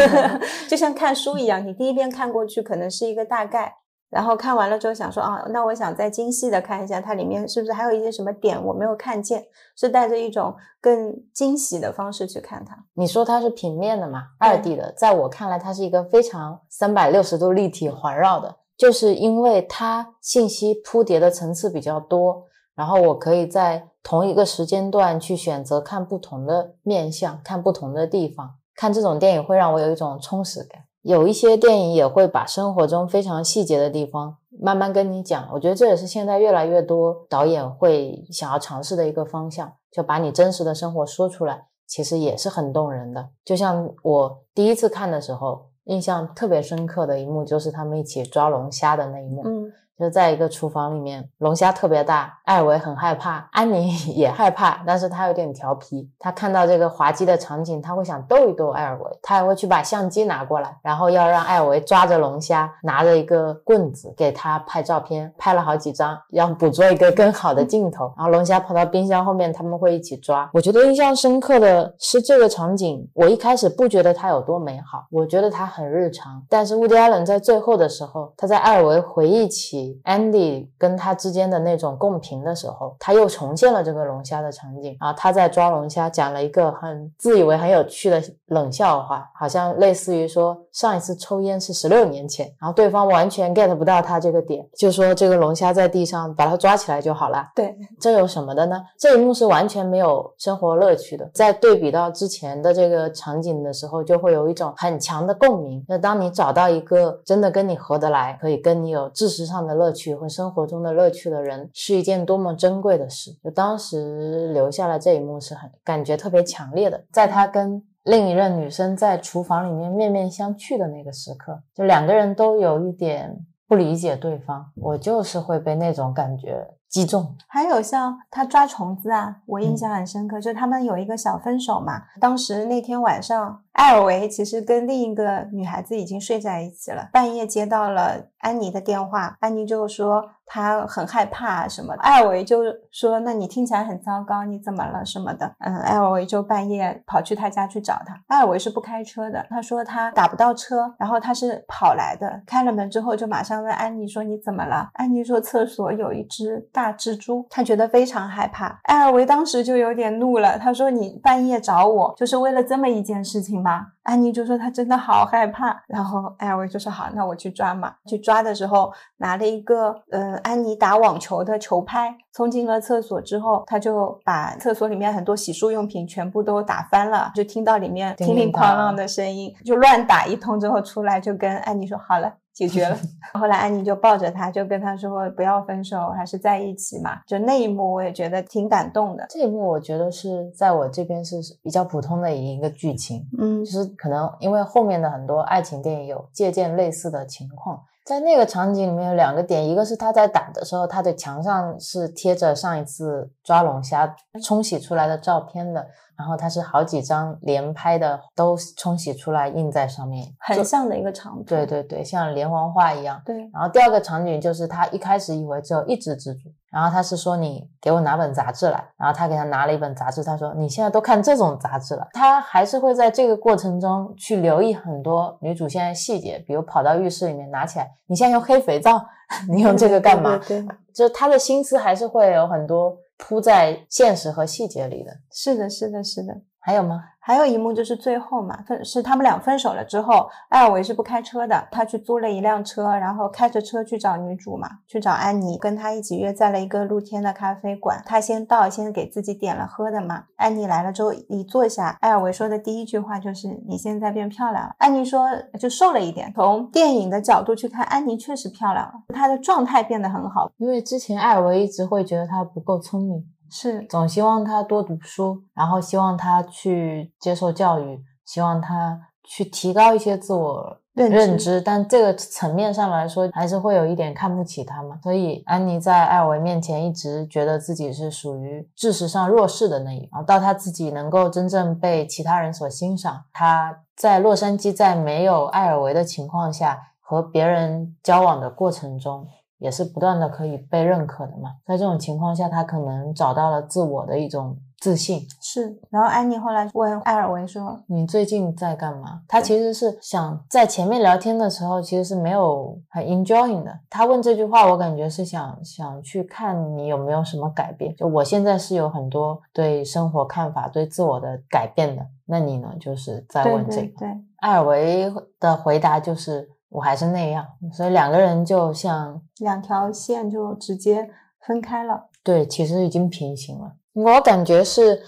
就像看书一样，你第一遍看过去可能是一个大概，然后看完了之后想说啊，那我想再精细的看一下它里面是不是还有一些什么点我没有看见，是带着一种更惊喜的方式去看它。你说它是平面的嘛，二 D 的，在我看来它是一个非常三百六十度立体环绕的。就是因为它信息铺叠的层次比较多，然后我可以在同一个时间段去选择看不同的面相，看不同的地方。看这种电影会让我有一种充实感。有一些电影也会把生活中非常细节的地方慢慢跟你讲。我觉得这也是现在越来越多导演会想要尝试的一个方向，就把你真实的生活说出来，其实也是很动人的。就像我第一次看的时候。印象特别深刻的一幕就是他们一起抓龙虾的那一幕。嗯，就在一个厨房里面，龙虾特别大，艾维很害怕，安妮 也害怕，但是他有点调皮，他看到这个滑稽的场景，他会想逗一逗艾维，他还会去把相机拿过来，然后要让艾维抓着龙虾，拿着一个棍子给他拍照片，拍了好几张，要捕捉一个更好的镜头，然后龙虾跑到冰箱后面，他们会一起抓。我觉得印象深刻的是这个场景，我一开始不觉得它有多美好，我觉得它很日常，但是乌迪艾伦在最后的时候，他在艾维回忆起。Andy 跟他之间的那种共频的时候，他又重现了这个龙虾的场景啊！他在抓龙虾，讲了一个很自以为很有趣的冷笑话，好像类似于说上一次抽烟是十六年前，然后对方完全 get 不到他这个点，就说这个龙虾在地上，把它抓起来就好了。对，这有什么的呢？这一幕是完全没有生活乐趣的。在对比到之前的这个场景的时候，就会有一种很强的共鸣。那当你找到一个真的跟你合得来，可以跟你有知识上的乐趣和生活中的乐趣的人，是一件多么珍贵的事。就当时留下了这一幕，是很感觉特别强烈的。在他跟另一任女生在厨房里面面面相觑的那个时刻，就两个人都有一点不理解对方。我就是会被那种感觉击中。还有像他抓虫子啊，我印象很深刻，就他们有一个小分手嘛。当时那天晚上，艾尔维其实跟另一个女孩子已经睡在一起了，半夜接到了安妮的电话，安妮就说。她很害怕什么的？艾尔维就说：“那你听起来很糟糕，你怎么了什么的？”嗯，艾尔维就半夜跑去他家去找他。艾尔维是不开车的，他说他打不到车，然后他是跑来的。开了门之后，就马上问安妮说：“你怎么了？”安妮说：“厕所有一只大蜘蛛。”他觉得非常害怕。艾尔维当时就有点怒了，他说：“你半夜找我，就是为了这么一件事情吗？”安妮就说：“她真的好害怕。”然后艾尔维就说：“好，那我去抓嘛。”去抓的时候拿了一个嗯。安妮打网球的球拍冲进了厕所之后，他就把厕所里面很多洗漱用品全部都打翻了，就听到里面叮铃哐啷的声音，就乱打一通之后出来就跟安妮说好了，解决了。后来安妮就抱着他，就跟他说不要分手，还是在一起嘛。就那一幕我也觉得挺感动的。这一幕我觉得是在我这边是比较普通的一个剧情，嗯，就是可能因为后面的很多爱情电影有借鉴类似的情况。在那个场景里面有两个点，一个是他在打的时候，他的墙上是贴着上一次抓龙虾冲洗出来的照片的，然后它是好几张连拍的都冲洗出来印在上面，很像的一个场景。对对对，像连环画一样。对。然后第二个场景就是他一开始以为只有一只蜘蛛。然后他是说你给我拿本杂志来，然后他给他拿了一本杂志，他说你现在都看这种杂志了。他还是会在这个过程中去留意很多女主现在细节，比如跑到浴室里面拿起来，你现在用黑肥皂，你用这个干嘛？对，就他的心思还是会有很多铺在现实和细节里的。是的，是的，是的。还有吗？还有一幕就是最后嘛，分是他们俩分手了之后，艾尔维是不开车的，他去租了一辆车，然后开着车去找女主嘛，去找安妮，跟他一起约在了一个露天的咖啡馆。他先到，先给自己点了喝的嘛。安妮来了之后一坐下，艾尔维说的第一句话就是：“你现在变漂亮了。”安妮说：“就瘦了一点。”从电影的角度去看，安妮确实漂亮了，她的状态变得很好。因为之前艾尔维一直会觉得她不够聪明。是，总希望他多读书，然后希望他去接受教育，希望他去提高一些自我认知。但这个层面上来说，还是会有一点看不起他嘛。所以安妮在艾尔维面前一直觉得自己是属于知识上弱势的那一方。到他自己能够真正被其他人所欣赏，他在洛杉矶在没有艾尔维的情况下和别人交往的过程中。也是不断的可以被认可的嘛，在这种情况下，他可能找到了自我的一种自信。是，然后安妮后来问艾尔维说：“你最近在干嘛？”他其实是想在前面聊天的时候，其实是没有很 enjoying 的。他问这句话，我感觉是想想去看你有没有什么改变。就我现在是有很多对生活看法、对自我的改变的。那你呢？就是在问这个。对，艾尔维的回答就是。我还是那样，所以两个人就像两条线就直接分开了。对，其实已经平行了。我感觉是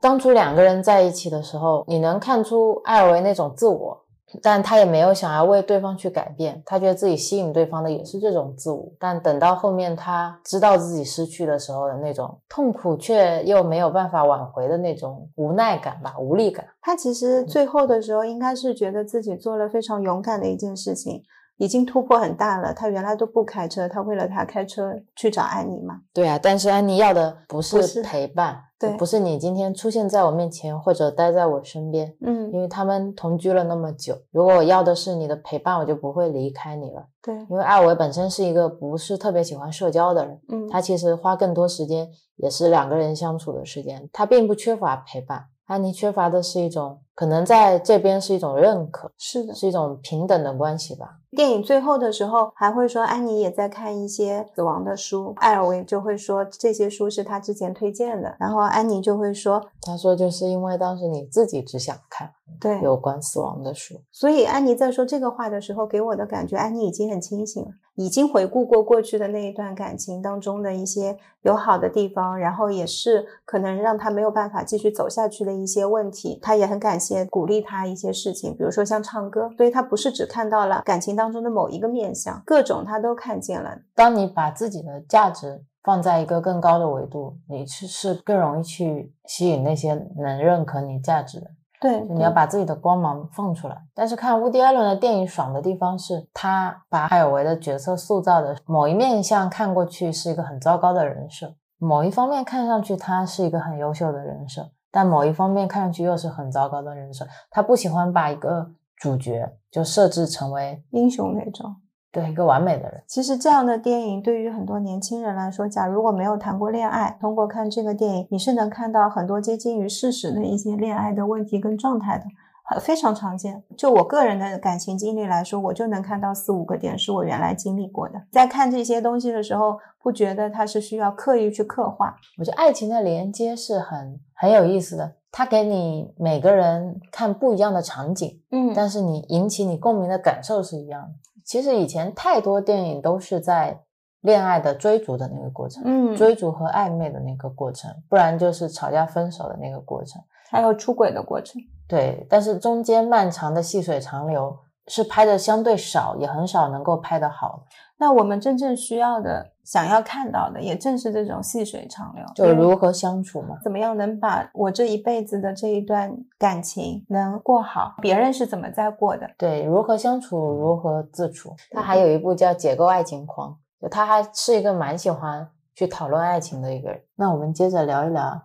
当初两个人在一起的时候，你能看出艾尔维那种自我。但他也没有想要为对方去改变，他觉得自己吸引对方的也是这种自我。但等到后面他知道自己失去的时候的那种痛苦，却又没有办法挽回的那种无奈感吧，无力感。他其实最后的时候应该是觉得自己做了非常勇敢的一件事情，已经突破很大了。他原来都不开车，他为了他开车去找安妮嘛。对啊，但是安妮要的不是陪伴，对不是你今天出现在我面前或者待在我身边，嗯，因为他们同居了那么久，如果我要的是你的陪伴，我就不会离开你了。对，因为艾维本身是一个不是特别喜欢社交的人，嗯，他其实花更多时间也是两个人相处的时间，他并不缺乏陪伴。安妮缺乏的是一种，可能在这边是一种认可，是的。是一种平等的关系吧。电影最后的时候还会说，安妮也在看一些死亡的书，艾尔维就会说这些书是他之前推荐的，然后安妮就会说，他说，就是因为当时你自己只想看对，有关死亡的书，所以安妮在说这个话的时候，给我的感觉，安妮已经很清醒了，已经回顾过过去的那一段感情当中的一些有好的地方，然后也是可能让他没有办法继续走下去的一些问题。他也很感谢鼓励他一些事情，比如说像唱歌，所以他不是只看到了感情当中的某一个面相，各种他都看见了。当你把自己的价值放在一个更高的维度，你是是更容易去吸引那些能认可你价值的。对，就你要把自己的光芒放出来。但是看乌迪艾伦的电影爽的地方是，他把艾尔维的角色塑造的某一面相看过去是一个很糟糕的人设，某一方面看上去他是一个很优秀的人设，但某一方面看上去又是很糟糕的人设。他不喜欢把一个主角就设置成为英雄那种。对一个完美的人。其实这样的电影对于很多年轻人来说，假如我没有谈过恋爱，通过看这个电影，你是能看到很多接近于事实的一些恋爱的问题跟状态的，很非常常见。就我个人的感情经历来说，我就能看到四五个点是我原来经历过的。在看这些东西的时候，不觉得它是需要刻意去刻画。我觉得爱情的连接是很很有意思的，它给你每个人看不一样的场景，嗯但是你引起你共鸣的感受是一样的。其实以前太多电影都是在恋爱的追逐的那个过程，嗯，追逐和暧昧的那个过程，不然就是吵架分手的那个过程。还有出轨的过程。对，但是中间漫长的细水长流是拍的相对少，也很少能够拍得好。那我们真正需要的、想要看到的，也正是这种细水长流。就如何相处嘛。怎么样能把我这一辈子的这一段感情能过好？别人是怎么在过的？对，如何相处，如何自处。他还有一部叫《解构爱情狂》，就他还是一个蛮喜欢去讨论爱情的一个人。那我们接着聊一聊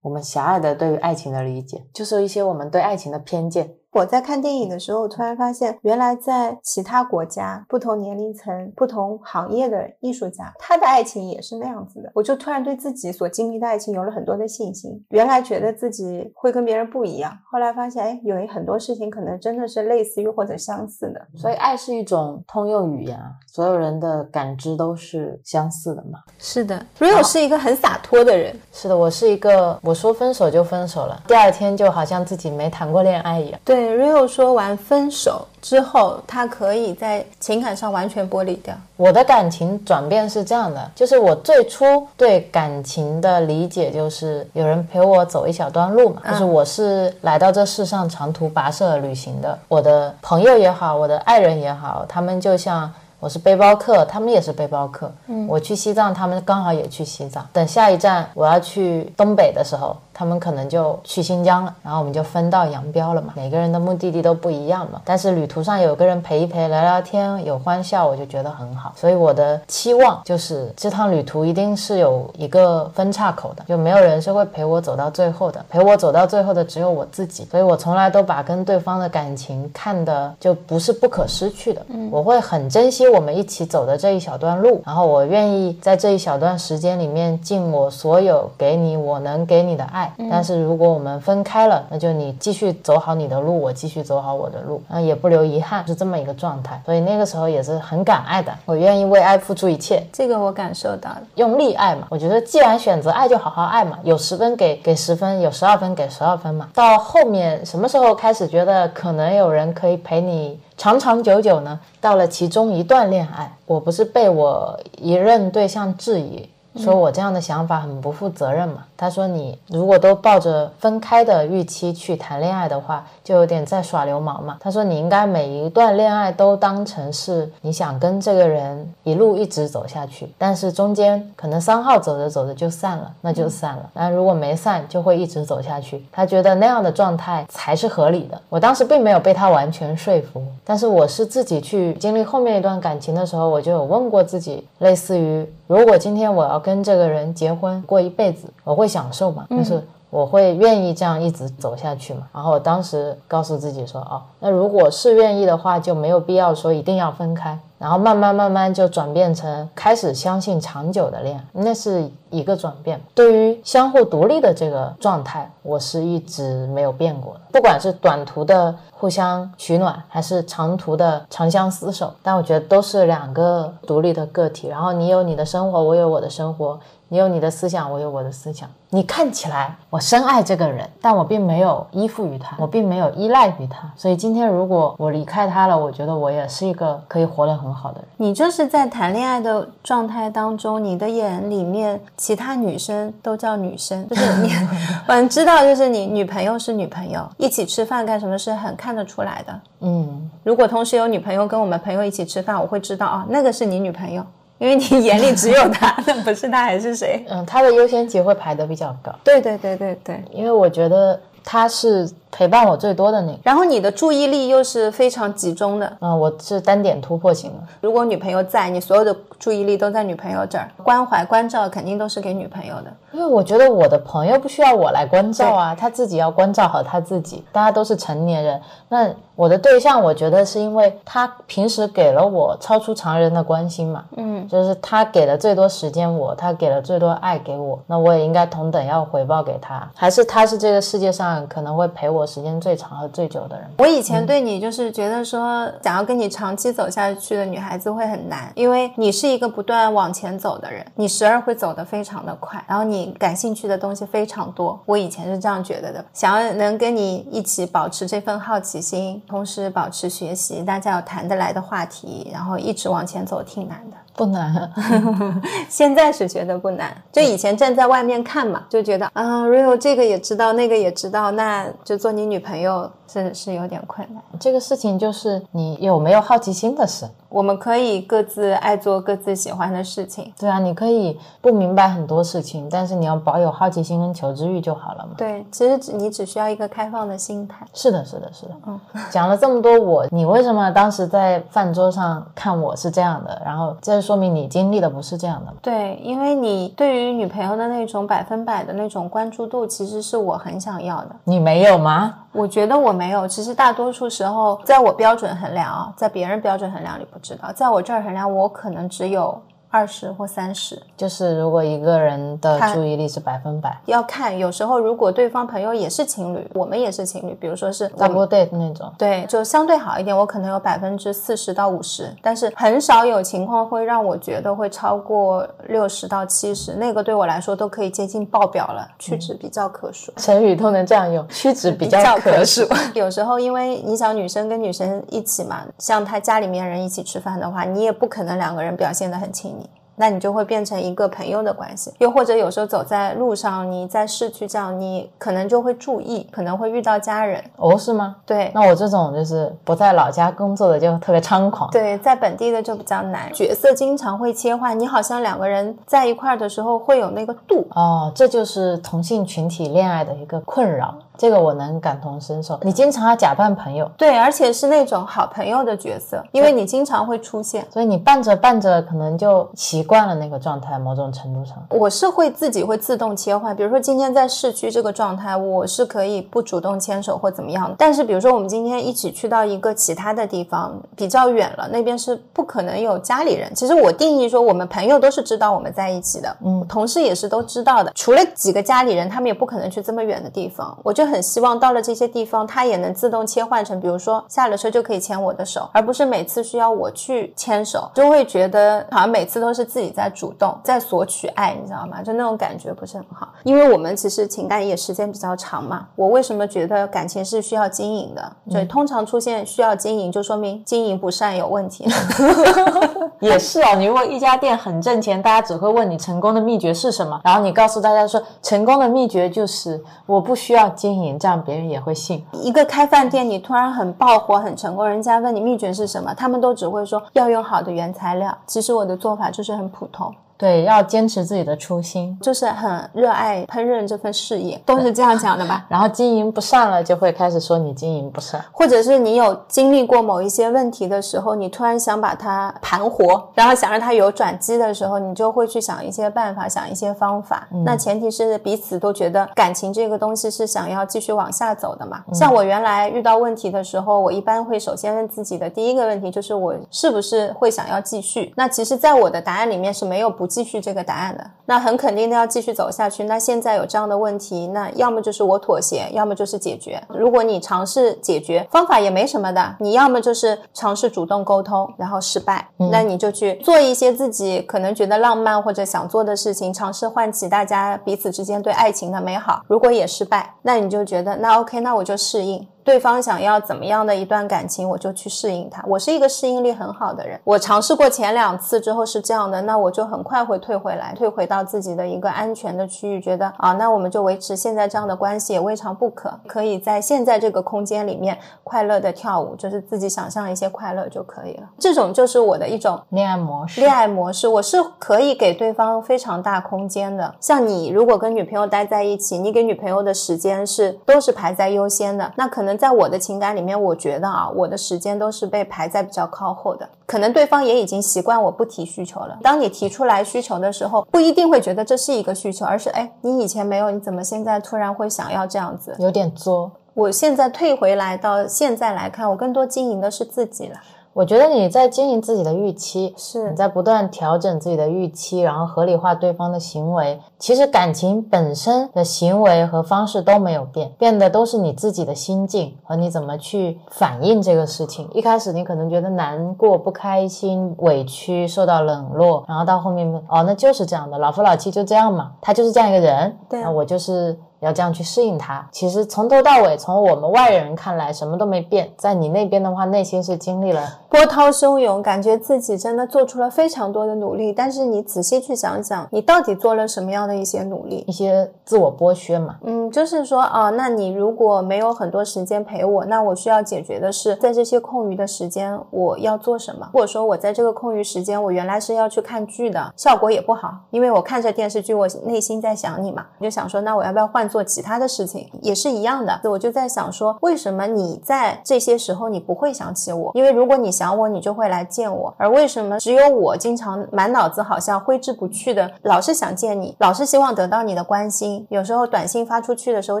我们狭隘的对于爱情的理解，就是一些我们对爱情的偏见。我在看电影的时候，我突然发现，原来在其他国家、不同年龄层、不同行业的艺术家，他的爱情也是那样子的。我就突然对自己所经历的爱情有了很多的信心。原来觉得自己会跟别人不一样，后来发现，哎，有很多事情可能真的是类似于或者相似的。所以，爱是一种通用语言啊，所有人的感知都是相似的嘛。是的，Rio 是一个很洒脱的人。是的，我是一个，我说分手就分手了，第二天就好像自己没谈过恋爱一样。对，Rio 说完分手之后，他可以在情感上完全剥离掉。我的感情转变是这样的，就是我最初对感情的理解就是有人陪我走一小段路嘛，嗯就是我是来到这世上长途跋涉旅行的，我的朋友也好，我的爱人也好，他们就像。我是背包客，他们也是背包客。嗯，我去西藏，他们刚好也去西藏。等下一站我要去东北的时候，他们可能就去新疆了，然后我们就分道扬镳了嘛。每个人的目的地都不一样嘛，但是旅途上有个人陪一陪，聊聊天，有欢笑，我就觉得很好。所以我的期望就是这趟旅途一定是有一个分岔口的，就没有人是会陪我走到最后的，陪我走到最后的只有我自己。所以我从来都把跟对方的感情看的就不是不可失去的，嗯，我会很珍惜我们一起走的这一小段路，然后我愿意在这一小段时间里面尽我所有给你我能给你的爱。但是如果我们分开了，那就你继续走好你的路，我继续走好我的路，那，也不留遗憾，是这么一个状态。所以那个时候也是很敢爱的，我愿意为爱付出一切，这个我感受到了。用力爱嘛。我觉得既然选择爱，就好好爱嘛。有十分给给十分，有十二分给十二分嘛。到后面什么时候开始觉得可能有人可以陪你长长久久呢？到了其中一段恋爱，我不是被我一任对象质疑。说我这样的想法很不负责任嘛。他说你如果都抱着分开的预期去谈恋爱的话，就有点在耍流氓嘛。他说你应该每一段恋爱都当成是你想跟这个人一路一直走下去，但是中间可能三号走着走着就散了，那就散了。那如果没散，就会一直走下去。他觉得那样的状态才是合理的。我当时并没有被他完全说服，但是我是自己去经历后面一段感情的时候，我就有问过自己，类似于如果今天我要跟这个人结婚过一辈子，我会享受嘛？就是我会愿意这样一直走下去嘛？然后我当时告诉自己说，哦，那如果是愿意的话，就没有必要说一定要分开。然后慢慢慢慢就转变成开始相信长久的恋，那是一个转变。对于相互独立的这个状态，我是一直没有变过的。不管是短途的互相取暖，还是长途的长相厮守，但我觉得都是两个独立的个体。然后你有你的生活，我有我的生活。你有你的思想，我有我的思想。你看起来我深爱这个人，但我并没有依附于他，我并没有依赖于他。所以今天如果我离开他了，我觉得我也是一个可以活得很好的人。你就是在谈恋爱的状态当中，你的眼里面其他女生都叫女生，就是你，我知道，就是你女朋友是女朋友，一起吃饭干什么是很看得出来的。嗯，如果同时有女朋友跟我们朋友一起吃饭，我会知道啊，那个是你女朋友。因为你眼里只有他，那不是他还是谁？嗯，他的优先级会排的比较高。对对对对对，因为我觉得他是陪伴我最多的那个。然后你的注意力又是非常集中的。嗯，我是单点突破型的。如果女朋友在，你所有的注意力都在女朋友这儿，关怀关照肯定都是给女朋友的。因为我觉得我的朋友不需要我来关照啊，他自己要关照好他自己。大家都是成年人，那。我的对象，我觉得是因为他平时给了我超出常人的关心嘛，嗯，就是他给了最多时间我，他给了最多爱给我，那我也应该同等要回报给他。还是他是这个世界上可能会陪我时间最长和最久的人。我以前对你就是觉得说，想要跟你长期走下去的女孩子会很难，因为你是一个不断往前走的人，你时而会走得非常的快，然后你感兴趣的东西非常多。我以前是这样觉得的，想要能跟你一起保持这份好奇心。同时保持学习，大家有谈得来的话题，然后一直往前走，挺难的。不难，现在是觉得不难。就以前站在外面看嘛，就觉得啊，real 这个也知道，那个也知道，那就做你女朋友是是有点困难。这个事情就是你有没有好奇心的事。我们可以各自爱做各自喜欢的事情。对啊，你可以不明白很多事情，但是你要保有好奇心跟求知欲就好了嘛。对，其实只你只需要一个开放的心态。是的，是的，是的。嗯，讲了这么多，我你为什么当时在饭桌上看我是这样的？然后这说明你经历的不是这样的。对，因为你对于女朋友的那种百分百的那种关注度，其实是我很想要的。你没有吗？我觉得我没有。其实大多数时候，在我标准衡量啊，在别人标准衡量里不知道，在我这儿衡量，我可能只有。二十或三十，就是如果一个人的注意力是百分百，要看有时候如果对方朋友也是情侣，我们也是情侣，比如说是 double date 那种，对，就相对好一点，我可能有百分之四十到五十，但是很少有情况会让我觉得会超过六十到七十，那个对我来说都可以接近爆表了，屈指比较可数，成语都能这样用，屈指比较可数。有时候因为你想女生跟女生一起嘛，像她家里面人一起吃饭的话，你也不可能两个人表现的很亲密。那你就会变成一个朋友的关系，又或者有时候走在路上，你在市区这样，你可能就会注意，可能会遇到家人。哦，是吗？对。那我这种就是不在老家工作的就特别猖狂。对，在本地的就比较难，角色经常会切换，你好像两个人在一块儿的时候会有那个度。哦，这就是同性群体恋爱的一个困扰。这个我能感同身受。你经常要假扮朋友，对，而且是那种好朋友的角色，因为你经常会出现，所以你扮着扮着可能就习惯了那个状态。某种程度上，我是会自己会自动切换。比如说今天在市区这个状态，我是可以不主动牵手或怎么样的。但是比如说我们今天一起去到一个其他的地方，比较远了，那边是不可能有家里人。其实我定义说，我们朋友都是知道我们在一起的，嗯，同事也是都知道的。除了几个家里人，他们也不可能去这么远的地方。我就。很希望到了这些地方，他也能自动切换成，比如说下了车就可以牵我的手，而不是每次需要我去牵手，就会觉得好像每次都是自己在主动在索取爱，你知道吗？就那种感觉不是很好。因为我们其实情感也时间比较长嘛。我为什么觉得感情是需要经营的？就通常出现需要经营，就说明经营不善有问题。也是啊，你如果一家店很挣钱，大家只会问你成功的秘诀是什么，然后你告诉大家说成功的秘诀就是我不需要经营，这样别人也会信。一个开饭店，你突然很爆火、很成功，人家问你秘诀是什么，他们都只会说要用好的原材料。其实我的做法就是很普通。对，要坚持自己的初心，就是很热爱烹饪这份事业，都是这样讲的吧？然后经营不善了，就会开始说你经营不善，或者是你有经历过某一些问题的时候，你突然想把它盘活，然后想让它有转机的时候，你就会去想一些办法，想一些方法。那前提是彼此都觉得感情这个东西是想要继续往下走的嘛？像我原来遇到问题的时候，我一般会首先问自己的第一个问题就是我是不是会想要继续？那其实，在我的答案里面是没有不。继续这个答案的，那很肯定的要继续走下去。那现在有这样的问题，那要么就是我妥协，要么就是解决。如果你尝试解决方法也没什么的，你要么就是尝试主动沟通，然后失败，那你就去做一些自己可能觉得浪漫或者想做的事情，尝试唤起大家彼此之间对爱情的美好。如果也失败，那你就觉得那 OK，那我就适应。对方想要怎么样的一段感情，我就去适应他。我是一个适应力很好的人。我尝试过前两次之后是这样的，那我就很快会退回来，退回到自己的一个安全的区域，觉得啊，那我们就维持现在这样的关系也未尝不可。可以在现在这个空间里面快乐的跳舞，就是自己想象一些快乐就可以了。这种就是我的一种恋爱模式。恋爱模式，我是可以给对方非常大空间的。像你如果跟女朋友待在一起，你给女朋友的时间是都是排在优先的，那可能。在我的情感里面，我觉得啊，我的时间都是被排在比较靠后的。可能对方也已经习惯我不提需求了。当你提出来需求的时候，不一定会觉得这是一个需求，而是哎，你以前没有，你怎么现在突然会想要这样子？有点作。我现在退回来到现在来看，我更多经营的是自己了。我觉得你在经营自己的预期，是你在不断调整自己的预期，然后合理化对方的行为。其实感情本身的行为和方式都没有变，变的都是你自己的心境和你怎么去反应这个事情。一开始你可能觉得难过、不开心、委屈、受到冷落，然后到后面哦，那就是这样的，老夫老妻就这样嘛，他就是这样一个人，对，那我就是。要这样去适应它。其实从头到尾，从我们外人看来，什么都没变。在你那边的话，内心是经历了波涛汹涌，感觉自己真的做出了非常多的努力。但是你仔细去想想，你到底做了什么样的一些努力？一些自我剥削嘛。嗯，就是说啊，那你如果没有很多时间陪我，那我需要解决的是，在这些空余的时间，我要做什么？或者说，我在这个空余时间，我原来是要去看剧的，效果也不好，因为我看着电视剧，我内心在想你嘛，我就想说，那我要不要换？做其他的事情也是一样的，我就在想说，为什么你在这些时候你不会想起我？因为如果你想我，你就会来见我。而为什么只有我经常满脑子好像挥之不去的，老是想见你，老是希望得到你的关心？有时候短信发出去的时候，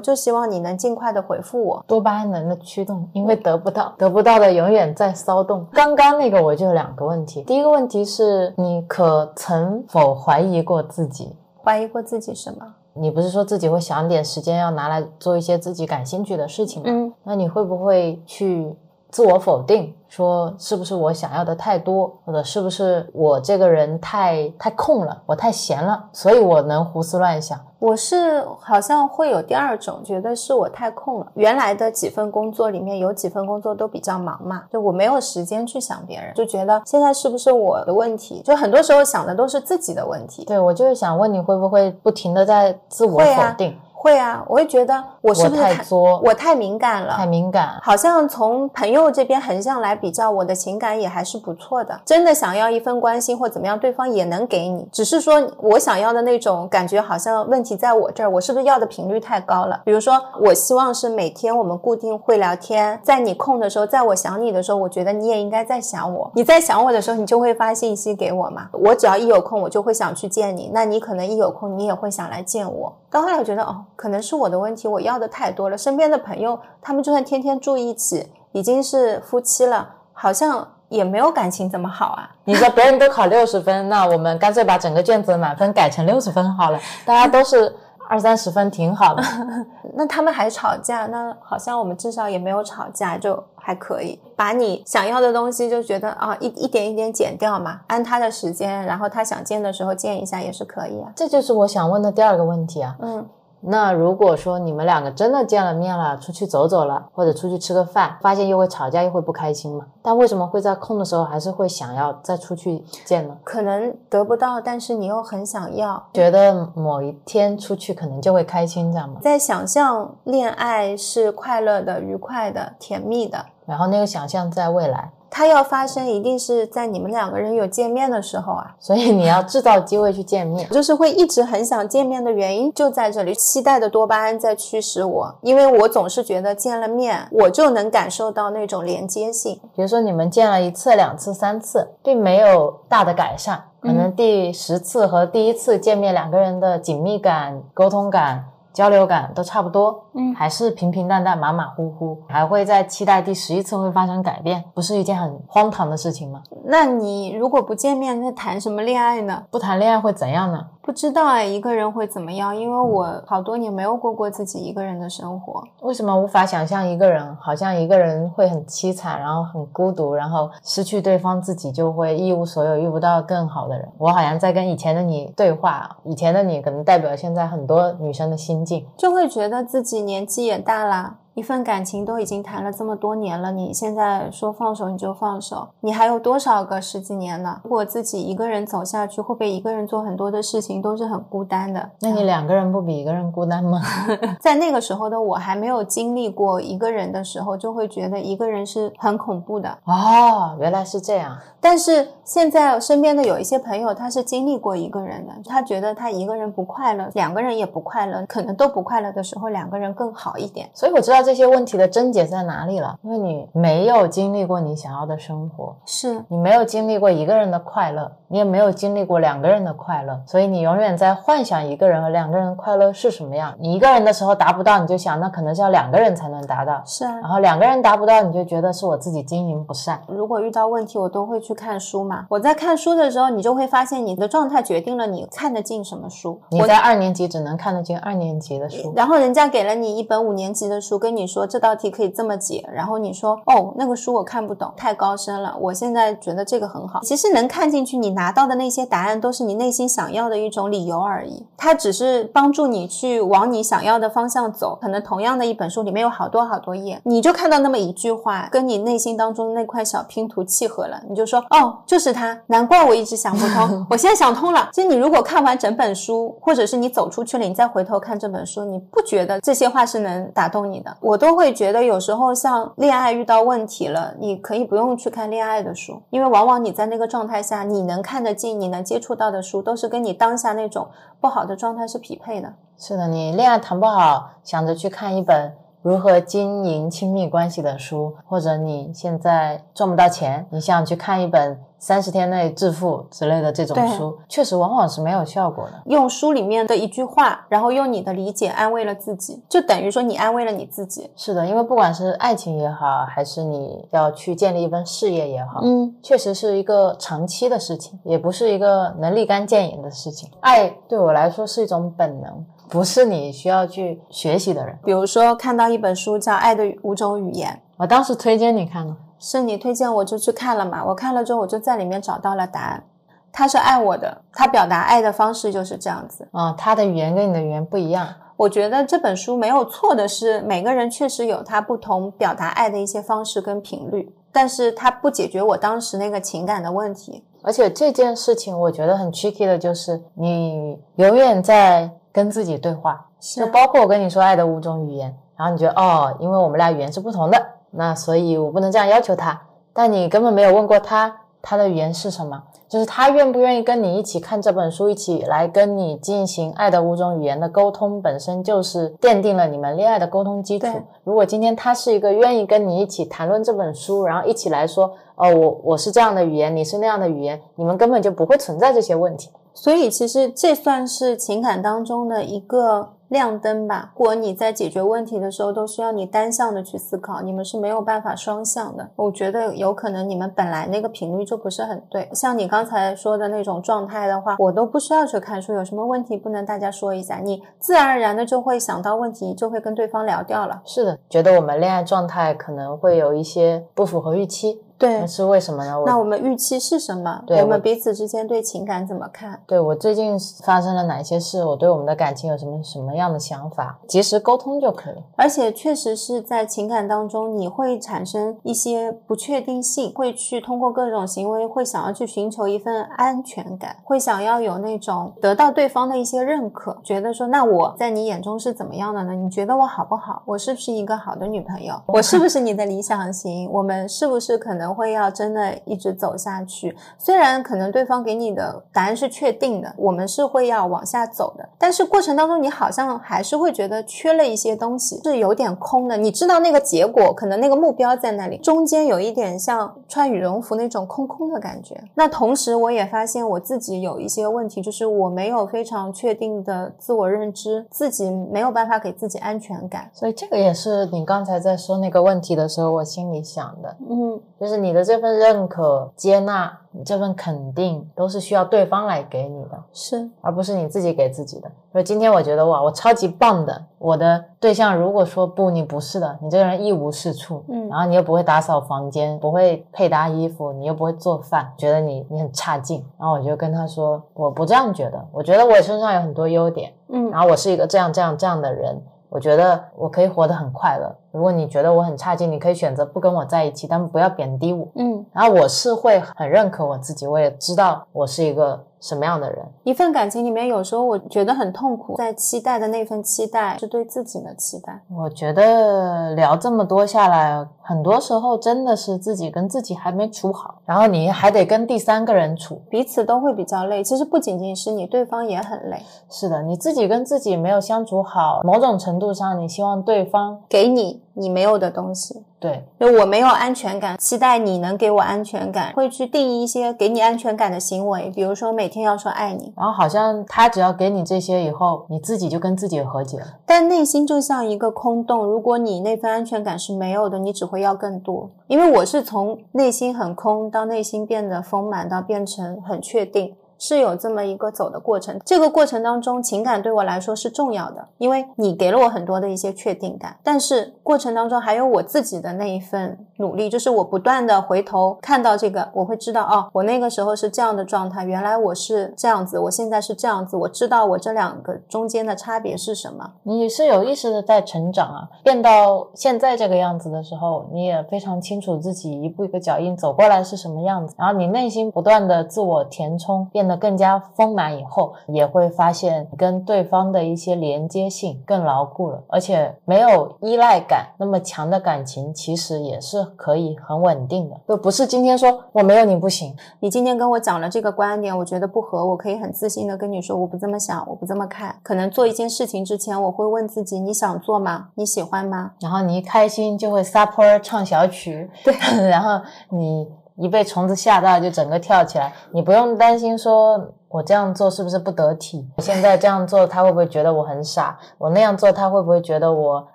就希望你能尽快的回复我。多巴胺能的驱动，因为得不到，得不到的永远在骚动。刚刚那个我就有两个问题，第一个问题是你可曾否怀疑过自己？怀疑过自己什么？你不是说自己会想点时间要拿来做一些自己感兴趣的事情吗？嗯，那你会不会去自我否定？说是不是我想要的太多，或者是不是我这个人太太空了，我太闲了，所以我能胡思乱想。我是好像会有第二种，觉得是我太空了。原来的几份工作里面有几份工作都比较忙嘛，就我没有时间去想别人，就觉得现在是不是我的问题？就很多时候想的都是自己的问题。对我就是想问你会不会不停的在自我否定？会啊，我会觉得我是不是太作，我太敏感了，太敏感。好像从朋友这边横向来比较，我的情感也还是不错的。真的想要一份关心或怎么样，对方也能给你。只是说我想要的那种感觉，好像问题在我这儿，我是不是要的频率太高了？比如说，我希望是每天我们固定会聊天，在你空的时候，在我想你的时候，我觉得你也应该在想我。你在想我的时候，你就会发信息给我嘛。我只要一有空，我就会想去见你。那你可能一有空，你也会想来见我。到后来我觉得，哦，可能是我的问。题我要的太多了，身边的朋友他们就算天天住一起，已经是夫妻了，好像也没有感情怎么好啊？你说别人都考六十分，那我们干脆把整个卷子的满分改成六十分好了，大家都是二三十分，挺好的。那他们还吵架，那好像我们至少也没有吵架，就还可以。把你想要的东西就觉得啊，一一点一点减掉嘛，按他的时间，然后他想见的时候见一下也是可以啊。这就是我想问的第二个问题啊。嗯。那如果说你们两个真的见了面了，出去走走了，或者出去吃个饭，发现又会吵架，又会不开心嘛？但为什么会在空的时候还是会想要再出去见呢？可能得不到，但是你又很想要。觉得某一天出去可能就会开心，这样吗？在想象恋爱是快乐的、愉快的、甜蜜的，然后那个想象在未来，它要发生一定是在你们两个人有见面的时候啊。所以你要制造机会去见面。就是会一直很想见面的原因就在这里，期待的多巴胺在驱使我，因为我总是觉得见了面，我就能感受到那种连接性。比如说你们见了一次、两次、三次，并没有大的改善，可能第十次和第一次见面，两个人的紧密感、沟通感、交流感都差不多，嗯还是平平淡淡、马马虎虎，还会在期待第十一次会发生改变，不是一件很荒唐的事情吗？那你如果不见面，那谈什么恋爱呢？不谈恋爱会怎样呢？不知道哎，一个人会怎么样？因为我好多年没有过过自己一个人的生活。为什么无法想象一个人好像一个人会很凄惨，然后很孤独，然后失去对方，自己就会一无所有，遇不到更好的人？我好像在跟以前的你对话，以前的你可能代表现在很多女生的心就会觉得自己年纪也大啦，一份感情都已经谈了这么多年了，你现在说放手你就放手，你还有多少个十几年呢？如果自己一个人走下去，会不会一个人做很多的事情都是很孤单的？那你两个人不比一个人孤单吗？在那个时候的我还没有经历过一个人的时候，就会觉得一个人是很恐怖的。哦，原来是这样。但是现在身边的有一些朋友，他是经历过一个人的，他觉得他一个人不快乐，两个人也不快乐，可能都不快乐的时候，两个人更好一点。所以我知道这些问题的症结在哪里了，因为你没有经历过你想要的生活，是你没有经历过一个人的快乐，你也没有经历过两个人的快乐，所以你永远在幻想一个人和两个人的快乐是什么样。你一个人的时候达不到，你就想那可能是要两个人才能达到，是啊然，后两个人达不到，你就觉得是我自己经营不善。如果遇到问题，我都会去看书嘛。我在看书的时候，你就会发现你的状态决定了你看得进什么书。我你在二年级只能看得进二年级的书，然后人家给了你一本五年级的书，跟你说这道题可以这么解，然后你说哦，那个书我看不懂，太高深了。我现在觉得这个很好。其实能看进去，你拿到的那些答案都是你内心想要的一种理由而已，它只是帮助你去往你想要的方向走。可能同样的一本书里面有好多好多页，你就看到那么一句话，跟你内心当中那块小拼图契合了，你就说哦，就是它，难怪我一直想不通，我现在想通了。其实你如果看完整本书，或者是你走出去了，你再回头看这本书，你不觉得这些话是能打动你的？我都会觉得有时候像恋爱遇到问题了，你可以不用去看恋爱的书，因为往往你在那个状态下，你能看得进、你能接触到的书，都是跟你当下那种不好的状态是匹配的。是的，你恋爱谈不好，想着去看一本如何经营亲密关系的书，或者你现在赚不到钱，你想去看一本三十天内致富之类的这种书，确实往往是没有效果的。用书里面的一句话，然后用你的理解安慰了自己，就等于说你安慰了你自己。是的，因为不管是爱情也好，还是你要去建立一份事业也好，嗯，确实是一个长期的事情，也不是一个能立竿见影的事情。爱对我来说是一种本能，不是你需要去学习的人。比如说看到一本书叫《爱的五种语言》，我当时推荐你看了，是你推荐我就去看了嘛。我看了之后，我就在里面找到了答案。他是爱我的，他表达爱的方式就是这样子。啊、他的语言跟你的语言不一样，我觉得这本书没有错的是，每个人确实有他不同表达爱的一些方式跟频率，但是他不解决我当时那个情感的问题。而且这件事情我觉得很 tricky 的就是你永远在跟自己对话，是就包括我跟你说爱的五种语言，然后你觉得哦，因为我们俩语言是不同的，那所以我不能这样要求他，但你根本没有问过他他的语言是什么，就是他愿不愿意跟你一起看这本书，一起来跟你进行爱的五种语言的沟通，本身就是奠定了你们恋爱的沟通基础。如果今天他是一个愿意跟你一起谈论这本书，然后一起来说，哦，我我是这样的语言，你是那样的语言，你们根本就不会存在这些问题。所以其实这算是情感当中的一个亮灯吧。如果你在解决问题的时候都需要你单向的去思考，你们是没有办法双向的。我觉得有可能你们本来那个频率就不是很对。像你刚才说的那种状态的话，我都不需要去看书，有什么问题不能大家说一下，你自然而然的就会想到问题，就会跟对方聊掉了。是的，觉得我们恋爱状态可能会有一些不符合预期，对那，是为什么呢？那我们预期是什么？对我我们彼此之间对情感怎么看？对我最近发生了哪些事，我对我们的感情有什么什么样的想法，及时沟通就可以。而且确实是在情感当中，你会产生一些不确定性，会去通过各种行为，会想要去寻求一份安全感，会想要有那种得到对方的一些认可，觉得说，那我在你眼中是怎么样的呢？你觉得我好不好？我是不是一个好的女朋友？我是不是你的理想型？我们是不是可能会要真的一直走下去？虽然可能对方给你的答案是确定的，我们是会要往下走的，但是过程当中你好像还是会觉得缺了一些东西，是有点空的。你知道那个结果，可能那个目标在那里，中间有一点像穿羽绒服那种空空的感觉。那同时我也发现我自己有一些问题，就是我没有非常确定的自我认知，自己没有办法给自己安全感。所以这个也是你刚才在说那个问题的时候，我心里想的，嗯，就是你的这份认可、接纳、你这份肯定，都是需要对方来给你的，是而不是你自己给自己的。所以今天我觉得哇，我超级棒的，我的对象如果说不，你不是的，你这个人一无是处，嗯然后你又不会打扫房间，不会配搭衣服，你又不会做饭，觉得你你很差劲，然后我就跟他说，我不这样觉得，我觉得我身上有很多优点，嗯然后我是一个这样这样这样的人，我觉得我可以活得很快乐。如果你觉得我很差劲，你可以选择不跟我在一起，但不要贬低我。嗯，然后我是会很认可我自己，我也知道我是一个什么样的人。一份感情里面，有时候我觉得很痛苦，在期待的那份期待是对自己的期待。我觉得聊这么多下来，很多时候真的是自己跟自己还没处好，然后你还得跟第三个人处。彼此都会比较累。其实不仅仅是你，对方也很累。是的，你自己跟自己没有相处好，某种程度上，你希望对方给你你没有的东西，对就我没有安全感，期待你能给我安全感，会去定义一些给你安全感的行为，比如说每天要说爱你，然后好像他只要给你这些以后，你自己就跟自己和解了。但内心就像一个空洞。如果你那份安全感是没有的，你只会要更多。因为我是从内心很空到内心变得丰满，到变成很确定。是有这么一个走的过程，这个过程当中，情感对我来说是重要的，因为你给了我很多的一些确定感，但是过程当中还有我自己的那一份努力，就是我不断的回头看到这个，我会知道哦，我那个时候是这样的状态，原来我是这样子，我现在是这样子，我知道我这两个中间的差别是什么。你是有意识的在成长啊，变到现在这个样子的时候，你也非常清楚自己一步一个脚印走过来是什么样子，然后你内心不断的自我填充，变得更加丰满以后，也会发现跟对方的一些连接性更牢固了，而且没有依赖感那么强的感情，其实也是可以很稳定的，就不是今天说我没有你不行，你今天跟我讲了这个观点，我觉得不合，我可以很自信的跟你说，我不这么想，我不这么看。可能做一件事情之前，我会问自己，你想做吗？你喜欢吗？然后你一开心就会撒泼儿唱小曲，对，然后你一被虫子吓到就整个跳起来，你不用担心说我这样做是不是不得体，我现在这样做他会不会觉得我很傻，我那样做他会不会觉得我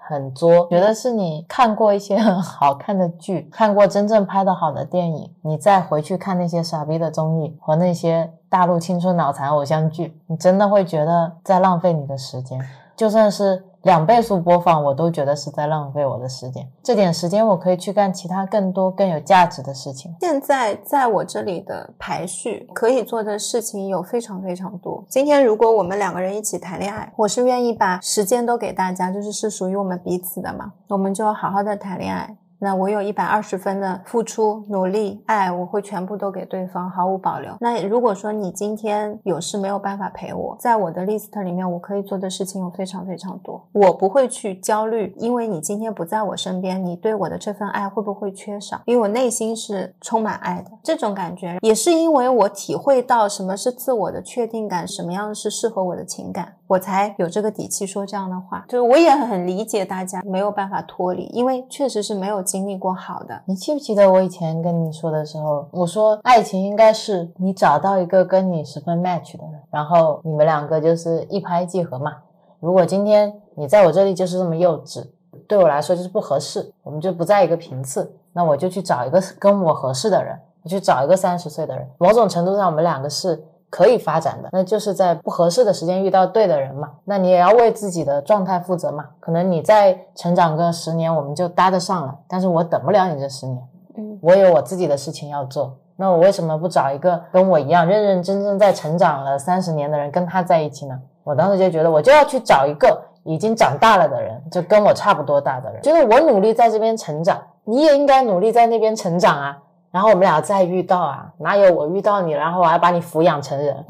很作？觉得是你看过一些很好看的剧，看过真正拍的好的电影，你再回去看那些傻逼的综艺和那些大陆青春脑残偶像剧，你真的会觉得在浪费你的时间，就算是。两倍速播放，我都觉得是在浪费我的时间。这点时间我可以去干其他更多更有价值的事情。现在在我这里的排序可以做的事情有非常非常多。今天如果我们两个人一起谈恋爱，我是愿意把时间都给大家，就是是属于我们彼此的嘛，我们就好好的谈恋爱。那我有一百二十分的付出、努力、爱，我会全部都给对方，毫无保留。那如果说你今天有事没有办法陪我，在我的 list 里面，我可以做的事情有非常非常多，我不会去焦虑，因为你今天不在我身边，你对我的这份爱会不会缺少？因为我内心是充满爱的，这种感觉也是因为我体会到什么是自我的确定感，什么样是适合我的情感。我才有这个底气说这样的话，就是我也很理解大家没有办法脱离，因为确实是没有经历过好的。你记不记得我以前跟你说的时候，我说爱情应该是你找到一个跟你十分 match 的人，然后你们两个就是一拍即合嘛。如果今天你在我这里就是这么幼稚，对我来说就是不合适，我们就不在一个频次，那我就去找一个跟我合适的人，我去找一个三十岁的人。某种程度上，我们两个是。可以发展的，那就是在不合适的时间遇到对的人嘛。那你也要为自己的状态负责嘛。可能你再成长个十年，我们就搭得上了，但是我等不了你这十年。嗯我有我自己的事情要做。那我为什么不找一个跟我一样认认真真在成长了三十年的人跟他在一起呢？我当时就觉得，我就要去找一个已经长大了的人，就跟我差不多大的人。就是我努力在这边成长，你也应该努力在那边成长啊。然后我们俩再遇到啊，哪有我遇到你，然后我还把你抚养成人，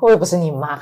我又不是你妈，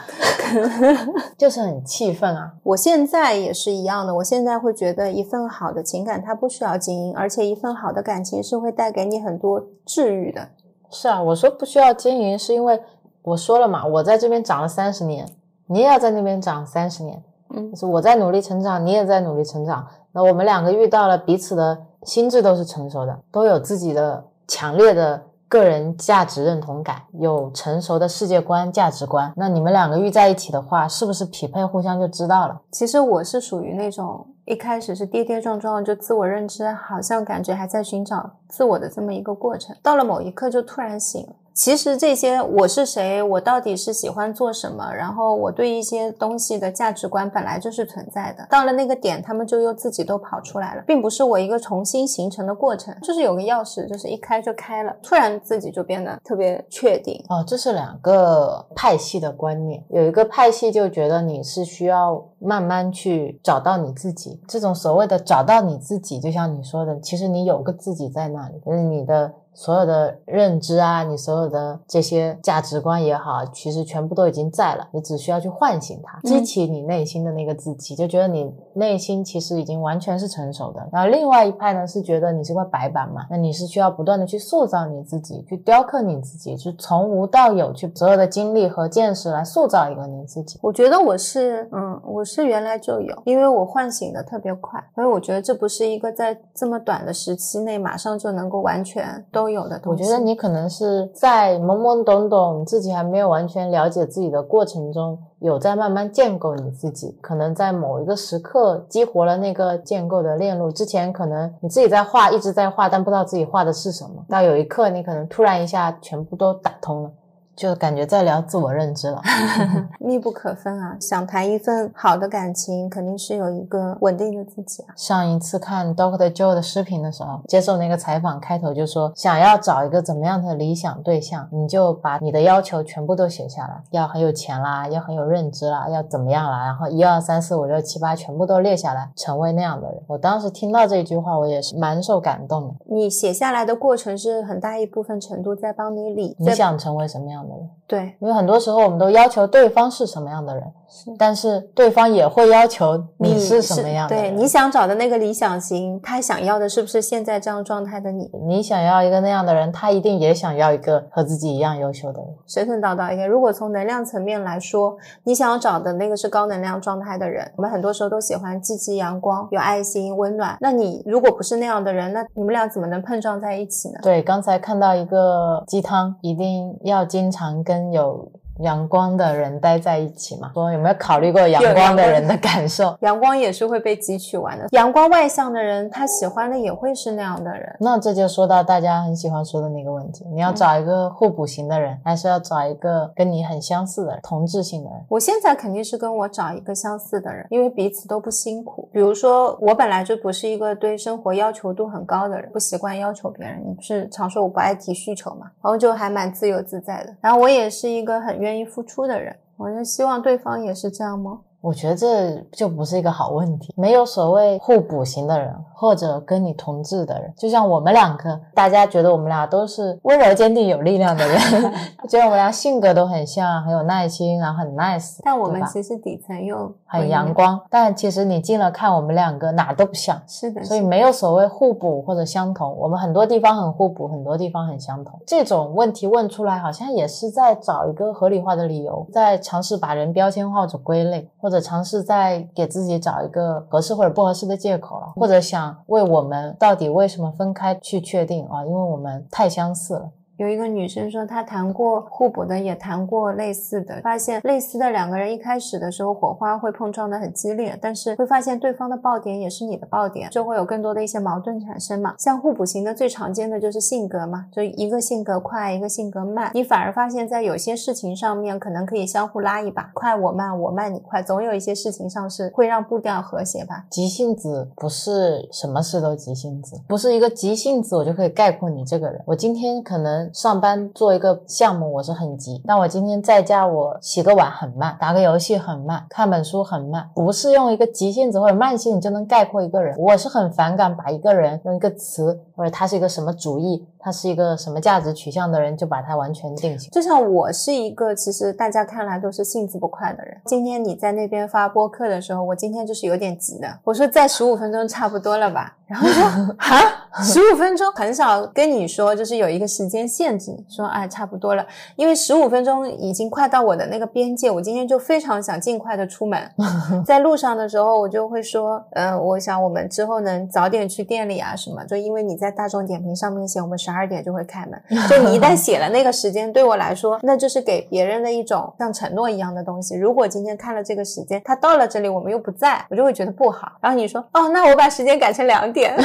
就是很气愤啊。我现在也是一样的，我现在会觉得一份好的情感它不需要经营，而且一份好的感情是会带给你很多治愈的。是啊，我说不需要经营，是因为我说了嘛，我在这边长了三十年，你也要在那边长三十年。嗯就是我在努力成长，你也在努力成长。那我们两个遇到了彼此的心智都是成熟的，都有自己的强烈的个人价值认同感，有成熟的世界观、价值观。那你们两个遇在一起的话，是不是匹配，互相就知道了。其实我是属于那种一开始是跌跌撞撞，就自我认知好像感觉还在寻找自我的这么一个过程，到了某一刻就突然醒了。其实这些我是谁，我到底是喜欢做什么，然后我对一些东西的价值观本来就是存在的。到了那个点，他们就又自己都跑出来了，并不是我一个重新形成的过程，就是有个钥匙，就是一开就开了，突然自己就变得特别确定。哦，这是两个派系的观念。有一个派系就觉得你是需要慢慢去找到你自己。这种所谓的找到你自己，就像你说的，其实你有个自己在那里，就是你的所有的认知啊，你所有的这些价值观也好，其实全部都已经在了，你只需要去唤醒它，激起你内心的那个自己，就觉得你内心其实已经完全是成熟的。然后另外一派呢是觉得你是块白板嘛，那你是需要不断的去塑造你自己，去雕刻你自己，去从无到有，去所有的经历和见识来塑造一个你自己。我觉得我是，嗯，我是原来就有，因为我唤醒的特别快，所以我觉得这不是一个在这么短的时期内马上就能够完全都有的东西。我觉得你可能是在懵懵懂懂，自己还没有完全了解自己的过程中，有在慢慢建构你自己。可能在某一个时刻激活了那个建构的链路。之前可能你自己在画，一直在画，但不知道自己画的是什么。到有一刻，你可能突然一下全部都打通了。就感觉在聊自我认知了。密不可分啊！想谈一份好的感情，肯定是有一个稳定的自己啊。上一次看 Doctor Joe 的视频的时候，接受那个采访，开头就说想要找一个怎么样的理想对象，你就把你的要求全部都写下来，要很有钱啦，要很有认知啦，要怎么样啦，然后一二三四五六七八全部都列下来，成为那样的人。我当时听到这句话，我也是蛮受感动的。你写下来的过程是很大一部分程度在帮你理，你想成为什么样的人？对，因为很多时候我们都要求对方是什么样的人，是但是对方也会要求你是什么样的对。你想找的那个理想型，他想要的是不是现在这样状态的你？你想要一个那样的人，他一定也想要一个和自己一样优秀的人。神神叨叨一个，如果从能量层面来说，你想要找的那个是高能量状态的人。我们很多时候都喜欢积极、阳光、有爱心、温暖。那你如果不是那样的人，那你们俩怎么能碰撞在一起呢？对，刚才看到一个鸡汤，一定要经常跟有阳光的人待在一起嘛。说有没有考虑过阳光的人的感受？阳光也是会被汲取完的。阳光外向的人，他喜欢的也会是那样的人。那这就说到大家很喜欢说的那个问题：你要找一个互补型的人，还是要找一个跟你很相似的人、同质性的人？我现在肯定是跟我找一个相似的人，因为彼此都不辛苦。比如说，我本来就不是一个对生活要求度很高的人，不习惯要求别人。你不是常说我不爱提需求嘛，然后就还蛮自由自在的。然后我也是一个很愿愿意付出的人，我就希望对方也是这样吗？我觉得这就不是一个好问题。没有所谓互补型的人，或者跟你同质的人。就像我们两个，大家觉得我们俩都是温柔、坚定、有力量的人，觉得我们俩性格都很像，很有耐心，然后很 nice。但我们其实底层又很阳。光，但其实你近了看，我们两个哪都不像。是的，所以没有所谓互补或者相同，我们很多地方很互补，很多地方很相同。这种问题问出来，好像也是在找一个合理化的理由，在尝试把人标签化或者归类，或或者尝试再给自己找一个合适或者不合适的借口了，或者想为我们到底为什么分开去确定啊，因为我们太相似了。有一个女生说，她谈过互补的，也谈过类似的，发现类似的两个人一开始的时候火花会碰撞的很激烈，但是会发现对方的爆点也是你的爆点，就会有更多的一些矛盾产生嘛。像互补型的最常见的就是性格嘛，就一个性格快，一个性格慢，你反而发现在有些事情上面可能可以相互拉一把，快我慢，我慢你快，总有一些事情上是会让步调和谐吧。急性子不是什么事都急性子，不是一个急性子我就可以概括你这个人。我今天可能上班做一个项目我是很急，那我今天在家我洗个碗很慢，打个游戏很慢，看本书很慢，不是用一个急性子或者慢性子就能概括一个人。我是很反感把一个人用一个词或者他是一个什么主义，他是一个什么价值取向的人就把他完全定型。就像我是一个其实大家看来都是性子不快的人，今天你在那边发播客的时候，我今天就是有点急的，我说再十五分钟差不多了吧，然后说 啊十五分钟？很少跟你说就是有一个时间限制，说哎差不多了，因为十五分钟已经快到我的那个边界，我今天就非常想尽快的出门，在路上的时候我就会说，嗯、我想我们之后能早点去店里啊什么，就因为你在大众点评上面写我们十二点就会开门，就你一旦写了那个时间，对我来说那就是给别人的一种像承诺一样的东西。如果今天看了这个时间，他到了这里我们又不在，我就会觉得不好。然后你说哦，那我把时间改成两点，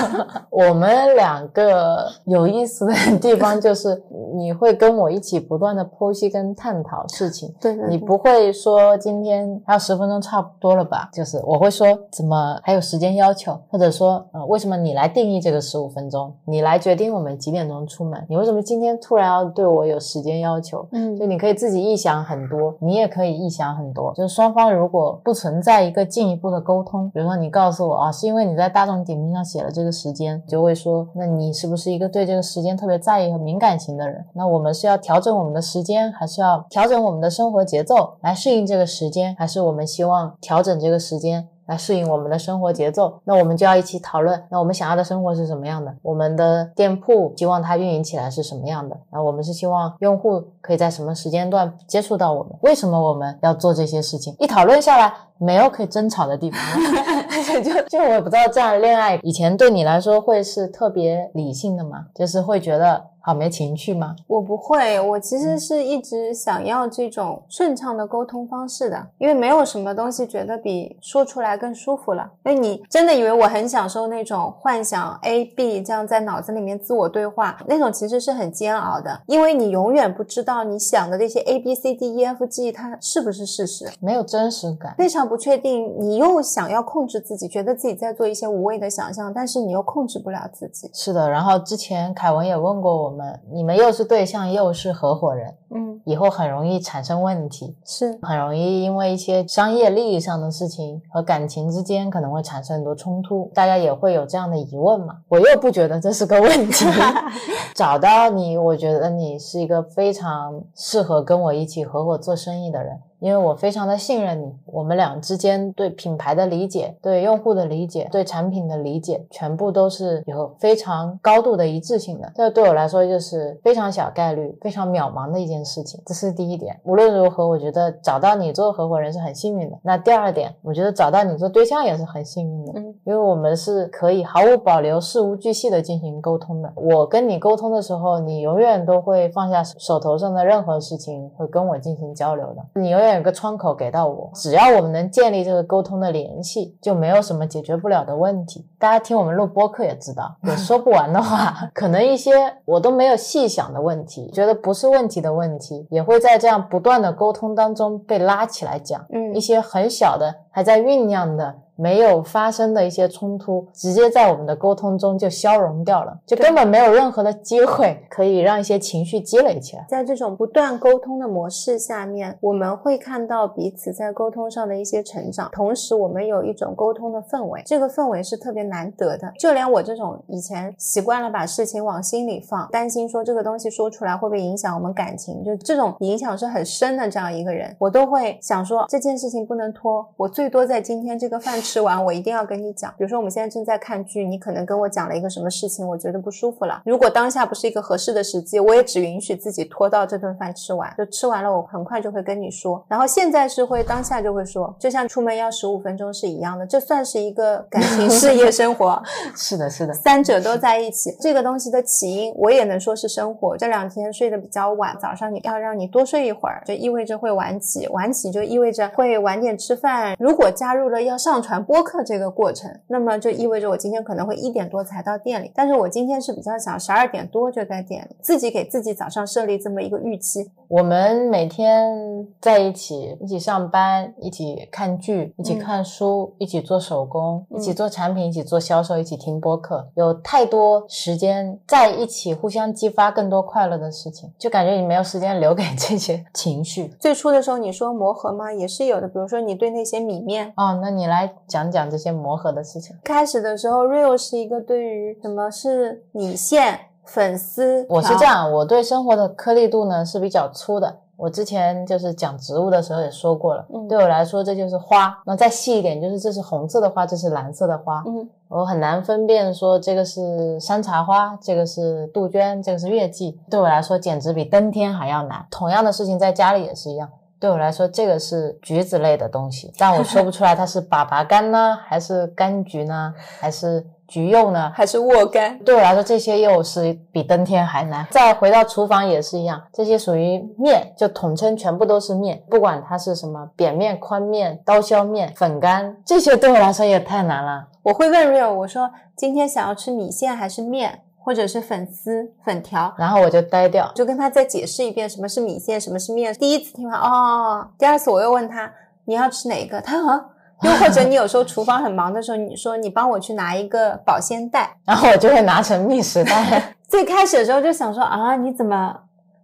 我们两个有意思的地方就是，你会跟我一起不断的剖析跟探讨事情，对对你不会说今天还有十分钟差不多了吧？就是我会说怎么还有时间要求，或者说呃为什么你来定义这个十五分钟，你来决定我们几点钟出门？你为什么今天突然要对我有时间要求？嗯就你可以自己臆想很多，你也可以臆想很多。就是双方如果不存在一个进一步的沟通，比如说你告诉我啊，是因为你在大众点评上写了这个时间，就会说，那你是不是一个对这个时间特别在意和敏感型的人？那我们是要调整我们的时间，还是要调整我们的生活节奏来适应这个时间，还是我们希望调整这个时间？来适应我们的生活节奏，那我们就要一起讨论，那我们想要的生活是什么样的？我们的店铺希望它运营起来是什么样的？那我们是希望用户可以在什么时间段接触到我们？为什么我们要做这些事情？一讨论下来，没有可以争吵的地方了。就就我也不知道这样的恋爱以前对你来说会是特别理性的吗？就是会觉得好没情趣吗？我不会，我其嗯实是一直想要这种顺畅的沟通方式的，因为没有什么东西觉得比说出来更舒服了。因为你真的以为我很享受那种幻想 A B 这样在脑子里面自我对话，那种其实是很煎熬的，因为你永远不知道你想的这些 A B C D E F G 它是不是事实。没有真实感。非常不确定，你又想要控制自己，觉得自己在做一些无谓的想象，但是你又控制不了自己。是的，然后之前凯文也问过我们，你们又是对象又是合伙人，嗯，以后很容易产生问题。是很容易因为一些商业利益上的事情和感情之间可能会产生很多冲突，大家也会有这样的疑问嘛。我又不觉得这是个问题，找到你，我觉得你是一个非常适合跟我一起合伙做生意的人。因为我非常的信任你，我们俩之间对品牌的理解、对用户的理解、对产品的理解，全部都是有非常高度的一致性的。这对我来说就是非常小概率、非常渺茫的一件事情，这是第一点。无论如何，我觉得找到你做合伙人是很幸运的。那第二点，我觉得找到你做对象也是很幸运的，嗯因为我们是可以毫无保留、事无巨细的进行沟通的。我跟你沟通的时候，你永远都会放下手头上的任何事情，会跟我进行交流的。你永远有个窗口给到我，只要我们能建立这个沟通的联系，就没有什么解决不了的问题。大家听我们录播客也知道，有说不完的话，可能一些我都没有细想的问题，觉得不是问题的问题，也会在这样不断的沟通当中被拉起来讲。嗯一些很小的还在酝酿的。没有发生的一些冲突，直接在我们的沟通中就消融掉了，就根本没有任何的机会可以让一些情绪积累起来。在这种不断沟通的模式下面，我们会看到彼此在沟通上的一些成长，同时我们有一种沟通的氛围，这个氛围是特别难得的。就连我这种以前习惯了把事情往心里放，担心说这个东西说出来会不会影响我们感情，就这种影响是很深的这样一个人，我都会想说这件事情不能拖，我最多在今天这个饭吃吃完，我一定要跟你讲。比如说我们现在正在看剧，你可能跟我讲了一个什么事情，我觉得不舒服了。如果当下不是一个合适的时机，我也只允许自己拖到这顿饭吃完，就吃完了，我很快就会跟你说。然后现在是会当下就会说，就像出门要十五分钟是一样的，这算是一个感情、事业、生活 是的，是的，三者都在一起。这个东西的起因，我也能说是生活。这两天睡得比较晚，早上你要让你多睡一会儿，就意味着会晚起，晚起就意味着会晚点吃饭。如果加入了要上传播客这个过程，那么就意味着我今天可能会一点多才到店里。但是我今天是比较想十二点多就在店里，自己给自己早上设立这么一个预期。我们每天在一起，一起上班，一起看剧，一起看书，一起做手工，一起做产品，一起做销售，一起听播客，有太多时间在一起，互相激发更多快乐的事情，就感觉你没有时间留给这些情绪。最初的时候你说磨合吗？也是有的，比如说你对那些米面。哦，那你来讲讲这些磨合的事情。开始的时候，Real 是一个对于什么是米线、粉丝，我是这样，我对生活的颗粒度呢是比较粗的。我之前就是讲植物的时候也说过了，嗯对我来说这就是花。那再细一点，就是这是红色的花，这是蓝色的花。嗯我很难分辨说这个是山茶花，这个是杜鹃，这个是月季。对我来说简直比登天还要难。同样的事情在家里也是一样。对我来说，这个是橘子类的东西，但我说不出来它是粑粑柑呢，还是柑橘呢，还是橘柚呢？还是沃柑。对我来说，这些又是比登天还难。再回到厨房也是一样，这些属于面，就统称全部都是面，不管它是什么扁面、宽面、刀削面、粉干，这些对我来说也太难了。我会问 Real，我说今天想要吃米线还是面，或者是粉丝、粉条？然后我就呆掉，就跟他再解释一遍什么是米线，什么是面。第一次听完哦，第二次我又问他你要吃哪个，他啊。又或者你有时候厨房很忙的时候，你说你帮我去拿一个保鲜袋，然后我就会拿成觅食袋。最开始的时候就想说啊，你怎么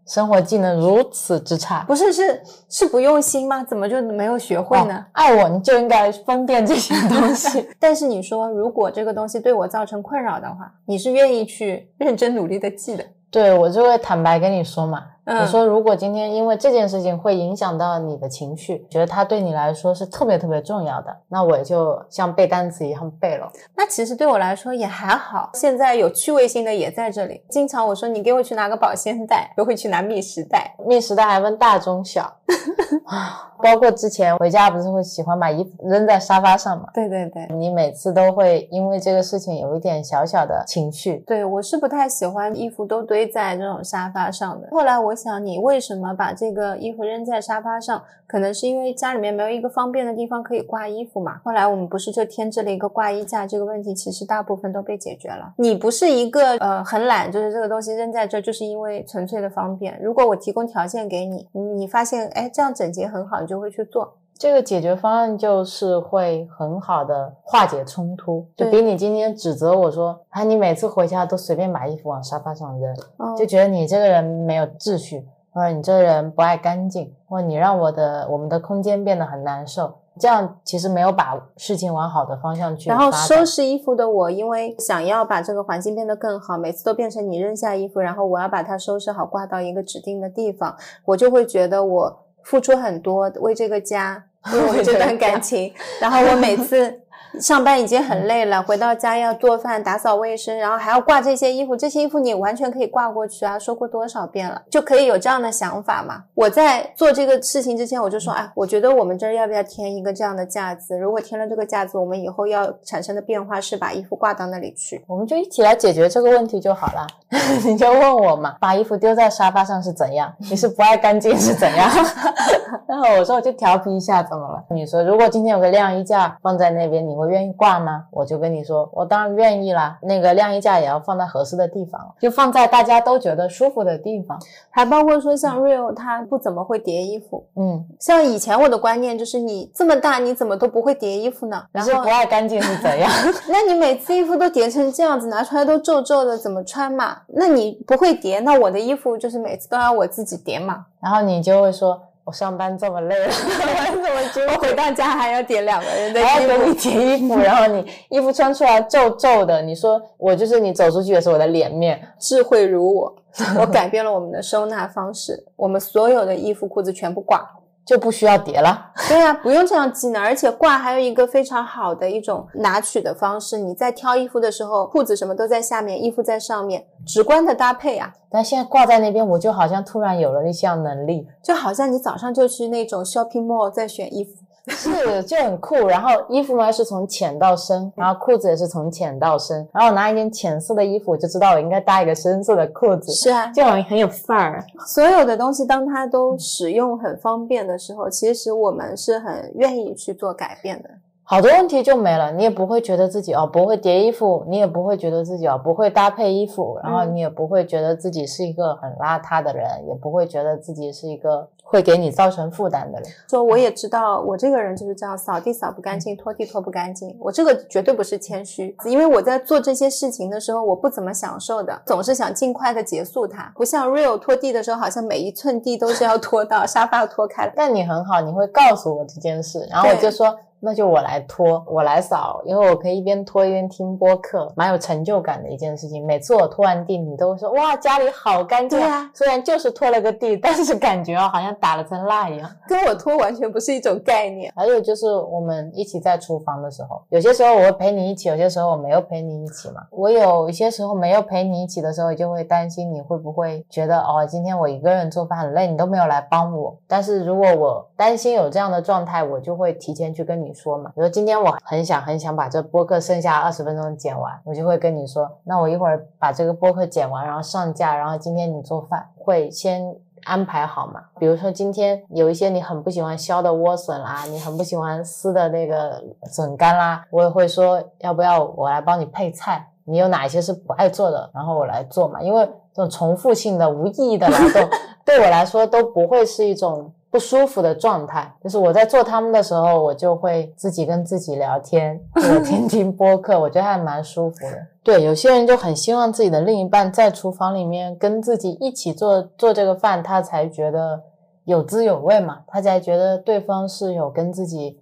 生活技能如此之差，不是是是不用心吗？怎么就没有学会呢？哦爱我你就应该分辨这些东西。但是你说，如果这个东西对我造成困扰的话，你是愿意去认真努力的记的。对我就会坦白跟你说嘛，嗯你说如果今天因为这件事情会影响到你的情绪，觉得它对你来说是特别特别重要的，那我就像背单词一样背了。那其实对我来说也还好。现在有趣味性的也在这里。经常我说你给我去拿个保鲜袋，都会去拿觅食袋。觅食袋还分大中小，啊，包括之前回家不是会喜欢把衣服扔在沙发上嘛？对对对。你每次都会因为这个事情有一点小小的情绪，对，我是不太喜欢衣服都堆在这种沙发上的。后来我想，你为什么把这个衣服扔在沙发上？可能是因为家里面没有一个方便的地方可以挂衣服嘛。后来我们不是就添置了一个挂衣架，这个问题其实大部分都被解决了。你不是一个呃很懒，就是这个东西扔在这，就是因为纯粹的方便。如果我提供条件给你，你你发现哎这样整洁很好，你就会去做。这个解决方案就是会很好的化解冲突，就比你今天指责我说，啊，你每次回家都随便把衣服往沙发上扔，嗯就觉得你这个人没有秩序，或者你这个人不爱干净，或者你让我的我们的空间变得很难受，这样其实没有把事情往好的方向去然后收拾衣服的我，因为想要把这个环境变得更好，每次都变成你扔下衣服，然后我要把它收拾好，挂到一个指定的地方，我就会觉得我付出很多，为这个家，为我这段感情。然后我每次上班已经很累了，回到家要做饭、打扫卫生，然后还要挂这些衣服，这些衣服你完全可以挂过去啊，说过多少遍了，就可以有这样的想法嘛。我在做这个事情之前，我就说，哎，我觉得我们这儿要不要添一个这样的架子？如果添了这个架子，我们以后要产生的变化是把衣服挂到那里去。我们就一起来解决这个问题就好了。你就问我嘛，把衣服丢在沙发上是怎样？你是不爱干净是怎样？然后我说我就调皮一下，怎么了？你说如果今天有个晾衣架放在那边，你会愿意挂吗？我就跟你说，我当然愿意啦。那个晾衣架也要放在合适的地方，就放在大家都觉得舒服的地方。还包括说像 Real 他不怎么会叠衣服，嗯，像以前我的观念就是你这么大你怎么都不会叠衣服呢？然后不爱干净是怎样？那你每次衣服都叠成这样子，拿出来都皱皱的，怎么穿嘛？那你不会叠，那我的衣服就是每次都要我自己叠嘛。然后你就会说，我上班这么累了，我 怎么觉得我回到家还要叠两个人的衣还要给你，叠衣服，然后你衣服穿出来皱皱的，你说我就是你走出去也是我的脸面，智慧如我，我改变了我们的收纳方式，我们所有的衣服裤子全部挂。就不需要叠了。对呀、不用这样记呢。而且挂还有一个非常好的一种拿取的方式，你在挑衣服的时候，裤子什么都在下面，衣服在上面，直观的搭配啊，但现在挂在那边，我就好像突然有了一项能力，就好像你早上就去那种 shopping mall 在选衣服。是就很酷。然后衣服嘛是从浅到深，然后裤子也是从浅到深。然后我拿一件浅色的衣服，我就知道我应该搭一个深色的裤子，是啊，就很很有范儿。所有的东西当它都使用很方便的时候，其实我们是很愿意去做改变的。好多问题就没了，你也不会觉得自己哦不会叠衣服，你也不会觉得自己哦不会搭配衣服，然后嗯你也不会觉得自己是一个很邋遢的人，也不会觉得自己是一个会给你造成负担的人。说我也知道，我这个人就是这样，扫地扫不干净，拖地拖不干净。我这个绝对不是谦虚，因为我在做这些事情的时候，我不怎么享受的，总是想尽快的结束它。不像 real 拖地的时候，好像每一寸地都是要 拖到沙发拖开了。但你很好，你会告诉我这件事，然后我就说那就我来拖，我来扫，因为我可以一边拖一边听播客，蛮有成就感的一件事情。每次我拖完地，你都会说哇家里好干净啊虽然就是拖了个地，但是感觉好像打了层蜡一样。跟我拖完全不是一种概念。还有就是我们一起在厨房的时候，有些时候我会陪你一起，有些时候我没有陪你一起嘛。我有一些时候没有陪你一起的时候，就会担心你会不会觉得哦，今天我一个人做饭很累，你都没有来帮我。但是如果我担心有这样的状态，我就会提前去跟你说嘛。比如今天我很想很想把这播客剩下二十分钟剪完，我就会跟你说，那我一会儿把这个播客剪完，然后上架，然后今天你做饭会先安排好嘛？比如说今天有一些你很不喜欢削的莴笋啦，你很不喜欢撕的那个笋干啦，我也会说要不要我来帮你配菜？你有哪一些是不爱做的，然后我来做嘛？因为这种重复性的、无意义的劳动，对我来说都不会是一种不舒服的状态。就是我在做他们的时候，我就会自己跟自己聊天，或者听听播客，我觉得还蛮舒服的。对，有些人就很希望自己的另一半在厨房里面跟自己一起做做这个饭，他才觉得有滋有味嘛，他才觉得对方是有跟自己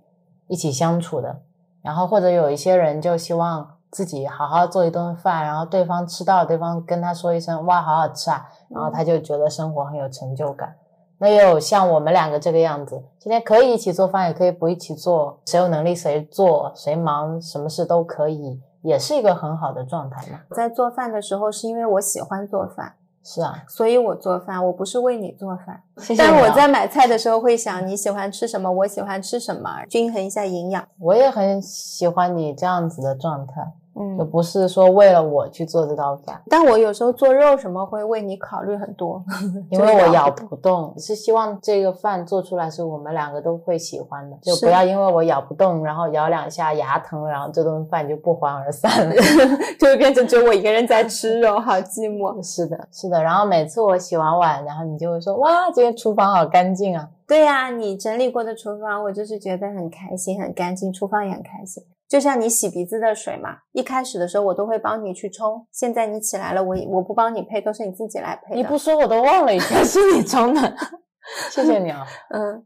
一起相处的。然后或者有一些人就希望自己好好做一顿饭，然后对方吃到，对方跟他说一声哇好好吃啊，然后他就觉得生活很有成就感。那也有像我们两个这个样子，今天可以一起做饭，也可以不一起做，谁有能力谁做，谁忙什么事都可以，也是一个很好的状态嘛。在做饭的时候，是因为我喜欢做饭，是啊，所以我做饭，我不是为你做饭。谢谢啊但我在买菜的时候会想你喜欢吃什么，我喜欢吃什么，均衡一下营养。我也很喜欢你这样子的状态，就嗯，不是说为了我去做这道饭，但我有时候做肉什么会为你考虑很多，因为我咬不动，是希望这个饭做出来是我们两个都会喜欢的，就不要因为我咬不动，然后咬两下牙疼，然后这顿饭就不欢而散了。就会变成只有我一个人在吃肉，好寂寞。是的，是的。然后每次我洗完碗，然后你就会说：“哇，今天厨房好干净啊对呀、你整理过的厨房，我就是觉得很开心，很干净，厨房也很开心。就像你洗鼻子的水嘛，一开始的时候我都会帮你去冲，现在你起来了，我我不帮你配，都是你自己来！”配。你不说我都忘了以前是你冲的，谢谢你啊。嗯，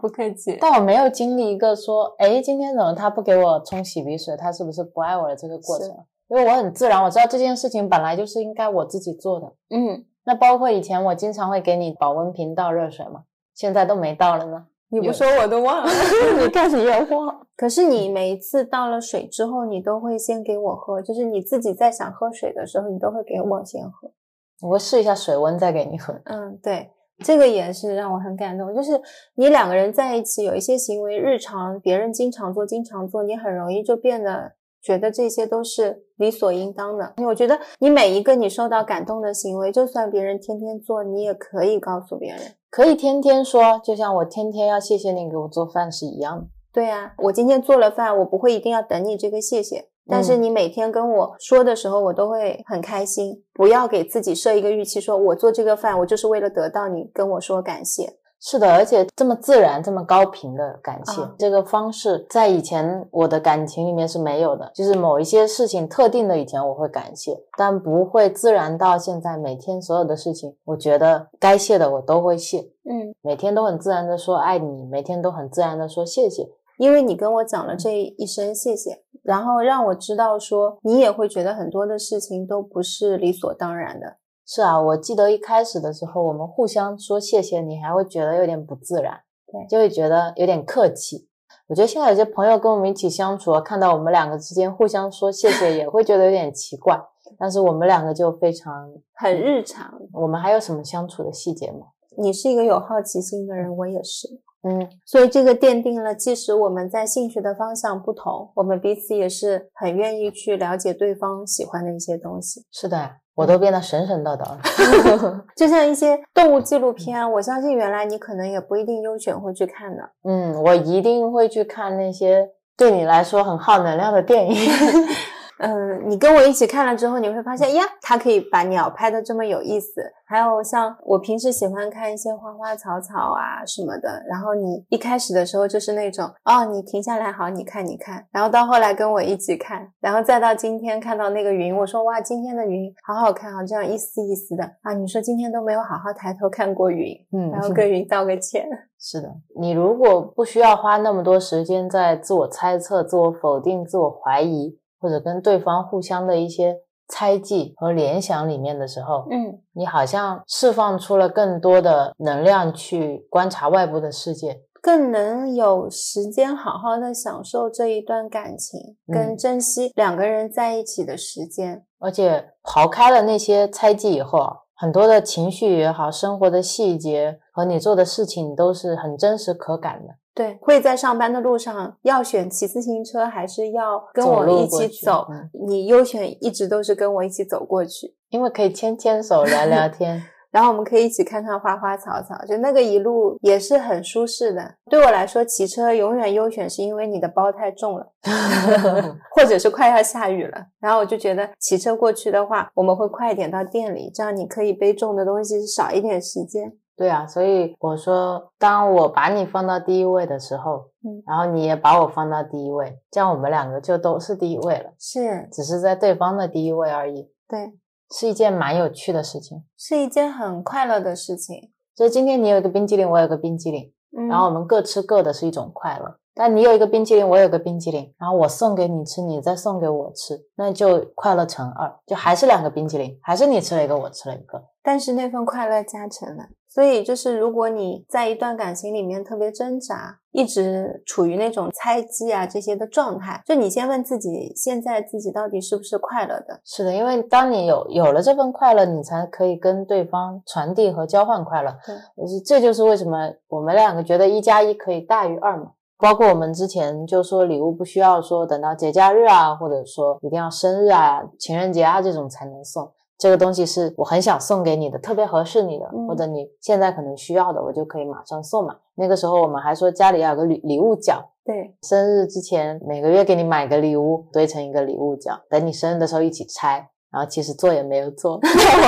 不客气。但我没有经历一个说，哎，今天怎么他不给我冲洗鼻水，他是不是不爱我的这个过程？因为我很自然，我知道这件事情本来就是应该我自己做的。嗯，那包括以前我经常会给你保温瓶倒热水嘛，现在都没倒了呢。你不说我都忘了。你看你也忘，可是你每一次倒了水之后，你都会先给我喝，就是你自己在想喝水的时候，你都会给我先喝。我会试一下水温再给你喝。嗯，对，这个也是让我很感动。就是你两个人在一起，有一些行为，日常别人经常做，经常做，你很容易就变得觉得这些都是理所应当的。我觉得你每一个你受到感动的行为，就算别人天天做，你也可以告诉别人。可以天天说，就像我天天要谢谢你给我做饭是一样的。对呀、我今天做了饭，我不会一定要等你这个谢谢。但是嗯你每天跟我说的时候，我都会很开心。不要给自己设一个预期，说我做这个饭，我就是为了得到你跟我说感谢。是的，而且这么自然、这么高频的感谢，啊这个方式在以前我的感情里面是没有的。就是某一些事情特定的以前我会感谢，但不会自然到现在每天所有的事情，我觉得该谢的我都会谢，嗯，每天都很自然的说爱你，每天都很自然的说谢谢。因为你跟我讲了这一声谢谢，然后让我知道说你也会觉得很多的事情都不是理所当然的。是啊，我记得一开始的时候，我们互相说谢谢，你还会觉得有点不自然。对就会觉得有点客气。我觉得现在有些朋友跟我们一起相处，看到我们两个之间互相说谢谢，也会觉得有点奇怪。但是我们两个就非常，很日常。我们还有什么相处的细节吗？你是一个有好奇心的人，我也是。嗯，所以这个奠定了，即使我们在兴趣的方向不同，我们彼此也是很愿意去了解对方喜欢的一些东西。是的，我都变得神神叨叨了。就像一些动物纪录片，我相信原来你可能也不一定优选会去看的。嗯，我一定会去看那些对你来说很耗能量的电影。嗯，你跟我一起看了之后，你会发现呀，它可以把鸟拍的这么有意思。还有像我平时喜欢看一些花花草草啊什么的，然后你一开始的时候就是那种哦，你停下来好，你看你看，然后到后来跟我一起看，然后再到今天看到那个云，我说哇，今天的云好好看啊，这样一丝一丝的啊，你说今天都没有好好抬头看过云，嗯然后跟云道个歉。是的，你如果不需要花那么多时间在自我猜测、自我否定、自我怀疑，或者跟对方互相的一些猜忌和联想里面的时候，嗯，你好像释放出了更多的能量去观察外部的世界。更能有时间好好的享受这一段感情，跟嗯珍惜两个人在一起的时间。而且刨开了那些猜忌以后啊，很多的情绪也好，生活的细节和你做的事情都是很真实可感的。对，会在上班的路上要选骑自行车，还是要跟走我一起走？嗯你优选一直都是跟我一起走过去，因为可以牵牵手聊聊 天，然后我们可以一起看看花花草草，就那个一路也是很舒适的。对我来说，骑车永远优选，是因为你的包太重了，或者是快要下雨了。然后我就觉得骑车过去的话，我们会快一点到店里，这样你可以背重的东西少一点时间。对啊，所以我说，当我把你放到第一位的时候，嗯然后你也把我放到第一位，这样我们两个就都是第一位了，是只是在对方的第一位而已，对，是一件蛮有趣的事情。是一件很快乐的事情。就是今天你有一个冰激凌，我有个冰激凌，嗯，然后我们各吃各的，是一种快乐。但你有一个冰淇淋，我有个冰淇淋，然后我送给你吃，你再送给我吃，那就快乐乘二，就还是两个冰淇淋，还是你吃了一个，我吃了一个。但是那份快乐加成了。所以就是，如果你在一段感情里面特别挣扎，一直处于那种猜忌啊这些的状态，就你先问自己，现在自己到底是不是快乐的？是的，因为当你有有了这份快乐，你才可以跟对方传递和交换快乐。对，这就是为什么我们两个觉得一加一可以大于二嘛。包括我们之前就说礼物不需要说等到节假日啊，或者说一定要生日啊、情人节啊这种才能送。这个东西是我很想送给你的，特别合适你的，嗯或者你现在可能需要的，我就可以马上送嘛。那个时候我们还说家里要有个礼礼物角，对，生日之前每个月给你买个礼物，堆成一个礼物角，等你生日的时候一起拆。然后其实做也没有做，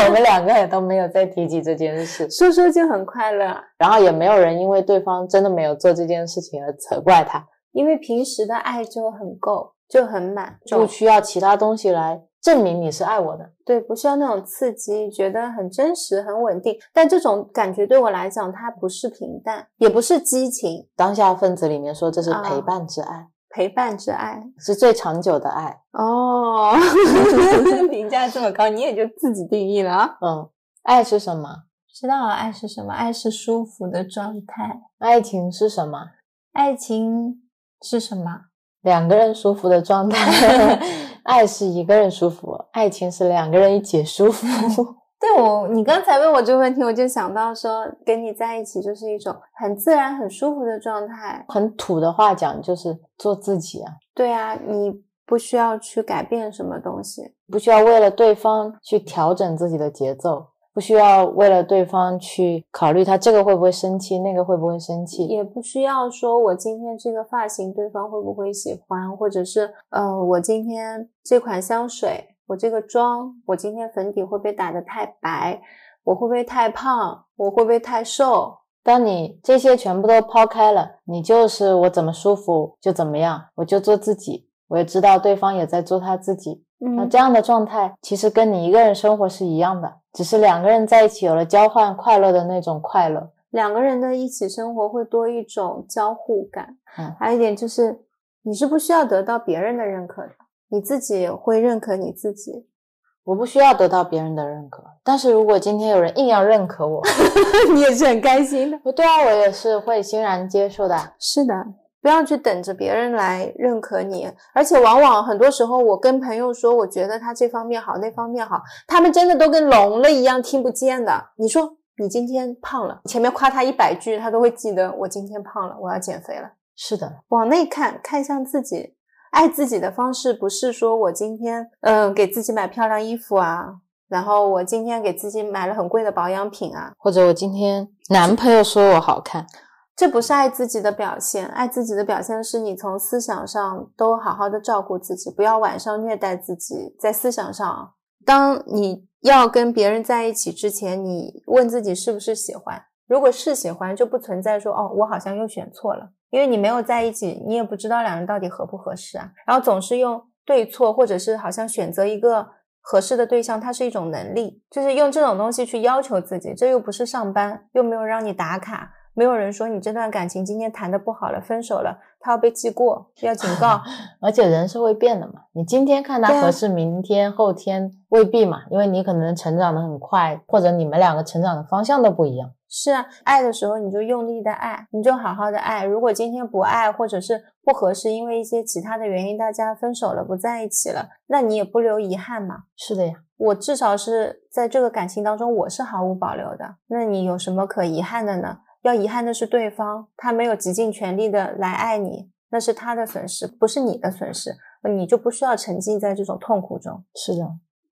我们两个也都没有再提起这件事，说说就很快乐，然后也没有人因为对方真的没有做这件事情而责怪他，因为平时的爱就很够，就很满不需要其他东西来证明你是爱我的。对，不需要那种刺激，觉得很真实、很稳定。但这种感觉对我来讲，它不是平淡，也不是激情，当下分子里面说这是啊陪伴之爱，陪伴之爱。是最长久的爱。哦，评价这么高，你也就自己定义了啊。嗯，爱是什么？知道了，爱是什么？爱是舒服的状态。爱情是什么？爱情是什么？两个人舒服的状态。爱是一个人舒服，爱情是两个人一起舒服。对我，你刚才问我这个问题，我就想到说，跟你在一起就是一种很自然、很舒服的状态。很土的话讲，就是做自己啊，对啊，你不需要去改变什么东西。不需要为了对方去调整自己的节奏，不需要为了对方去考虑他这个会不会生气，那个会不会生气。也不需要说我今天这个发型对方会不会喜欢，或者是呃，我今天这款香水，我这个妆，我今天粉底会不会打得太白，我会不会太胖，我会不会太瘦？当你这些全部都抛开了，你就是我怎么舒服就怎么样，我就做自己。我也知道对方也在做他自己，那嗯这样的状态其实跟你一个人生活是一样的，只是两个人在一起有了交换快乐的那种快乐。两个人的一起生活会多一种交互感，嗯还有一点就是你是不需要得到别人的认可的，你自己会认可你自己。我不需要得到别人的认可，但是如果今天有人硬要认可我，你也是很开心的。对啊，我也是会欣然接受的。是的，不要去等着别人来认可你，而且往往很多时候，我跟朋友说，我觉得他这方面好，那方面好，他们真的都跟聋了一样听不见的。你说你今天胖了，前面夸他一百句，他都会记得我今天胖了，我要减肥了。是的，往内看，看向自己。爱自己的方式不是说我今天嗯给自己买漂亮衣服啊，然后我今天给自己买了很贵的保养品啊，或者我今天男朋友说我好看，这不是爱自己的表现。爱自己的表现是你从思想上都好好的照顾自己，不要晚上虐待自己。在思想上，当你要跟别人在一起之前，你问自己是不是喜欢。如果是喜欢，就不存在说哦，我好像又选错了。因为你没有在一起，你也不知道两人到底合不合适啊。然后总是用对错，或者是好像选择一个合适的对象，它是一种能力，就是用这种东西去要求自己。这又不是上班，又没有让你打卡，没有人说你这段感情今天谈的不好了，分手了，他要被记过，要警告。而且人是会变的嘛，你今天看他合适，明天后天未必嘛，因为你可能成长的很快，或者你们两个成长的方向都不一样。是啊，爱的时候你就用力的爱，你就好好的爱。如果今天不爱，或者是不合适，因为一些其他的原因，大家分手了，不在一起了，那你也不留遗憾嘛。是的呀，我至少是在这个感情当中，我是毫无保留的。那你有什么可遗憾的呢？要遗憾的是对方，他没有竭尽全力的来爱你，那是他的损失，不是你的损失。你就不需要沉浸在这种痛苦中。是的，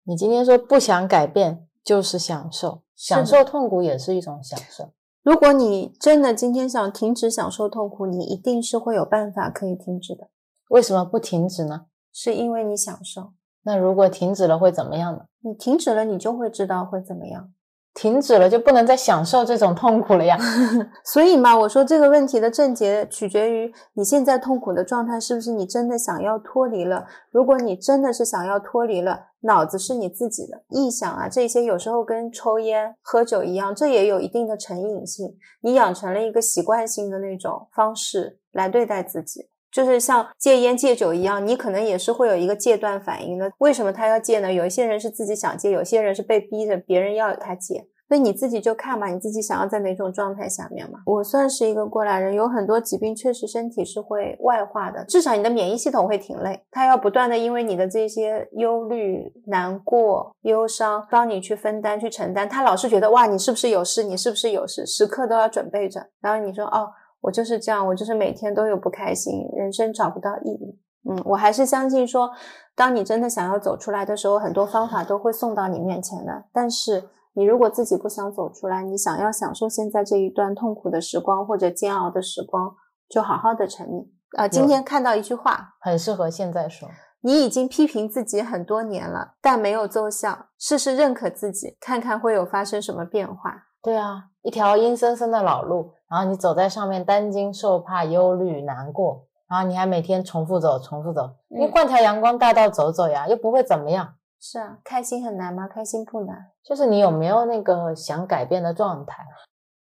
你今天说不想改变，就是享受。享受痛苦也是一种享受。如果你真的今天想停止享受痛苦，你一定是会有办法可以停止的。为什么不停止呢？是因为你享受。那如果停止了会怎么样呢？你停止了，你就会知道会怎么样。停止了就不能再享受这种痛苦了呀。所以嘛，我说这个问题的症结取决于你现在痛苦的状态是不是你真的想要脱离了。如果你真的是想要脱离了，脑子是你自己的臆想啊，这些有时候跟抽烟、喝酒一样，这也有一定的成瘾性。你养成了一个习惯性的那种方式来对待自己，就是像戒烟戒酒一样，你可能也是会有一个戒断反应的。为什么他要戒呢？有一些人是自己想戒，有些人是被逼着别人要他戒。所以你自己就看吧，你自己想要在哪种状态下面嘛？我算是一个过来人，有很多疾病确实身体是会外化的，至少你的免疫系统会挺累，它要不断的因为你的这些忧虑、难过、忧伤，帮你去分担、去承担。他老是觉得哇，你是不是有事？你是不是有事？时刻都要准备着。然后你说哦，我就是这样，我就是每天都有不开心，人生找不到意义。嗯，我还是相信说，当你真的想要走出来的时候，很多方法都会送到你面前的，但是。你如果自己不想走出来，你想要享受现在这一段痛苦的时光或者煎熬的时光，就好好的沉溺。啊，今天看到一句话，很适合现在说。你已经批评自己很多年了，但没有奏效。试试认可自己，看看会有发生什么变化。对啊，一条阴森森的老路，然后你走在上面，担惊受怕、忧虑、难过，然后你还每天重复走、重复走。你换条阳光大道走走呀，又不会怎么样。是啊，开心很难吗？开心不难，就是你有没有那个想改变的状态。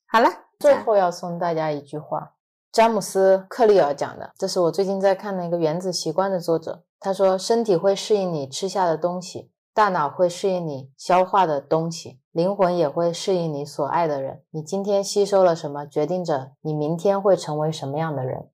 好了，最后要送大家一句话，詹姆斯·克利尔讲的，这是我最近在看的一个《原子习惯》的作者。他说：“身体会适应你吃下的东西，大脑会适应你消化的东西，灵魂也会适应你所爱的人。你今天吸收了什么，决定着你明天会成为什么样的人。”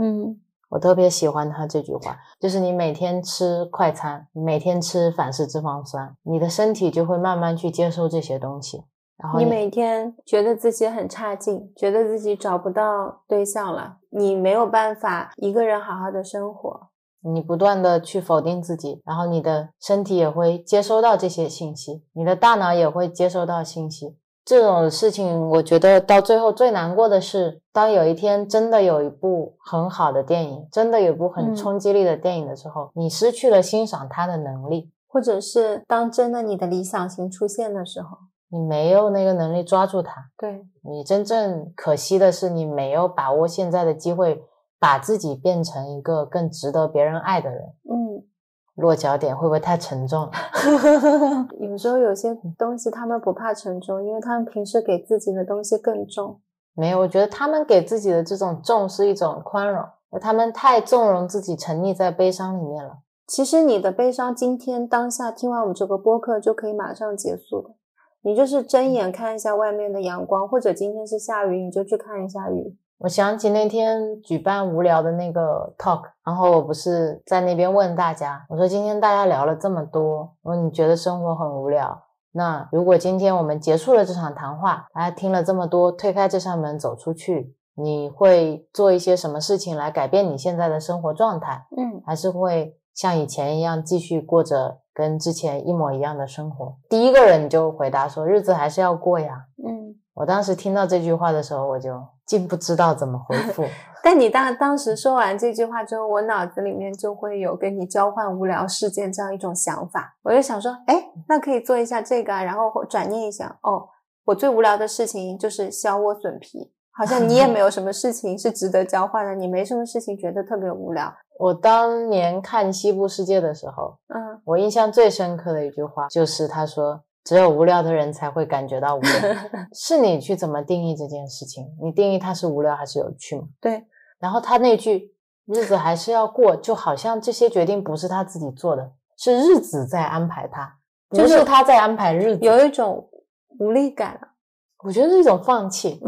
嗯。我特别喜欢他这句话，就是你每天吃快餐，每天吃反式脂肪酸，你的身体就会慢慢去接受这些东西。然后你每天觉得自己很差劲，觉得自己找不到对象了，你没有办法一个人好好的生活，你不断的去否定自己，然后你的身体也会接收到这些信息，你的大脑也会接收到信息。这种事情，我觉得到最后最难过的是，当有一天真的有一部很好的电影，真的有部很冲击力的电影的时候，你失去了欣赏它的能力，或者是当真的你的理想型出现的时候，你没有那个能力抓住它。对你真正可惜的是，你没有把握现在的机会，把自己变成一个更值得别人爱的人。嗯。落脚点会不会太沉重了？有时候有些东西他们不怕沉重，因为他们平时给自己的东西更重。没有，我觉得他们给自己的这种重是一种宽容，他们太纵容自己沉溺在悲伤里面了。其实你的悲伤今天当下听完我们这个播客就可以马上结束的。你就是睁眼看一下外面的阳光，或者今天是下雨，你就去看一下雨。我想起那天举办无聊的那个 talk，然后我不是在那边问大家，我说今天大家聊了这么多，我说你觉得生活很无聊？那如果今天我们结束了这场谈话，大家听了这么多，推开这扇门走出去，你会做一些什么事情来改变你现在的生活状态？嗯还是会像以前一样继续过着跟之前一模一样的生活？第一个人就回答说：日子还是要过呀。嗯。我当时听到这句话的时候，我就竟不知道怎么回复。但你当当时说完这句话之后，我脑子里面就会有跟你交换无聊事件这样一种想法。我就想说，哎，那可以做一下这个啊，然后转念一想，哦，我最无聊的事情就是削莴笋皮，好像你也没有 什么事情是值得交换的，你没什么事情觉得特别无聊。我当年看《西部世界》的时候，嗯，我印象最深刻的一句话就是他说：“只有无聊的人才会感觉到无聊。”是你去怎么定义这件事情？你定义它是无聊还是有趣吗？对。然后他那句“日子还是要过”，就好像这些决定不是他自己做的，是日子在安排他，不就是是他在安排日子。有一种无力感啊。我觉得是一种放弃。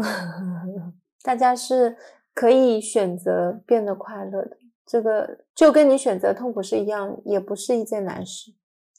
大家是可以选择变得快乐的，这个就跟你选择痛苦是一样，也不是一件难事。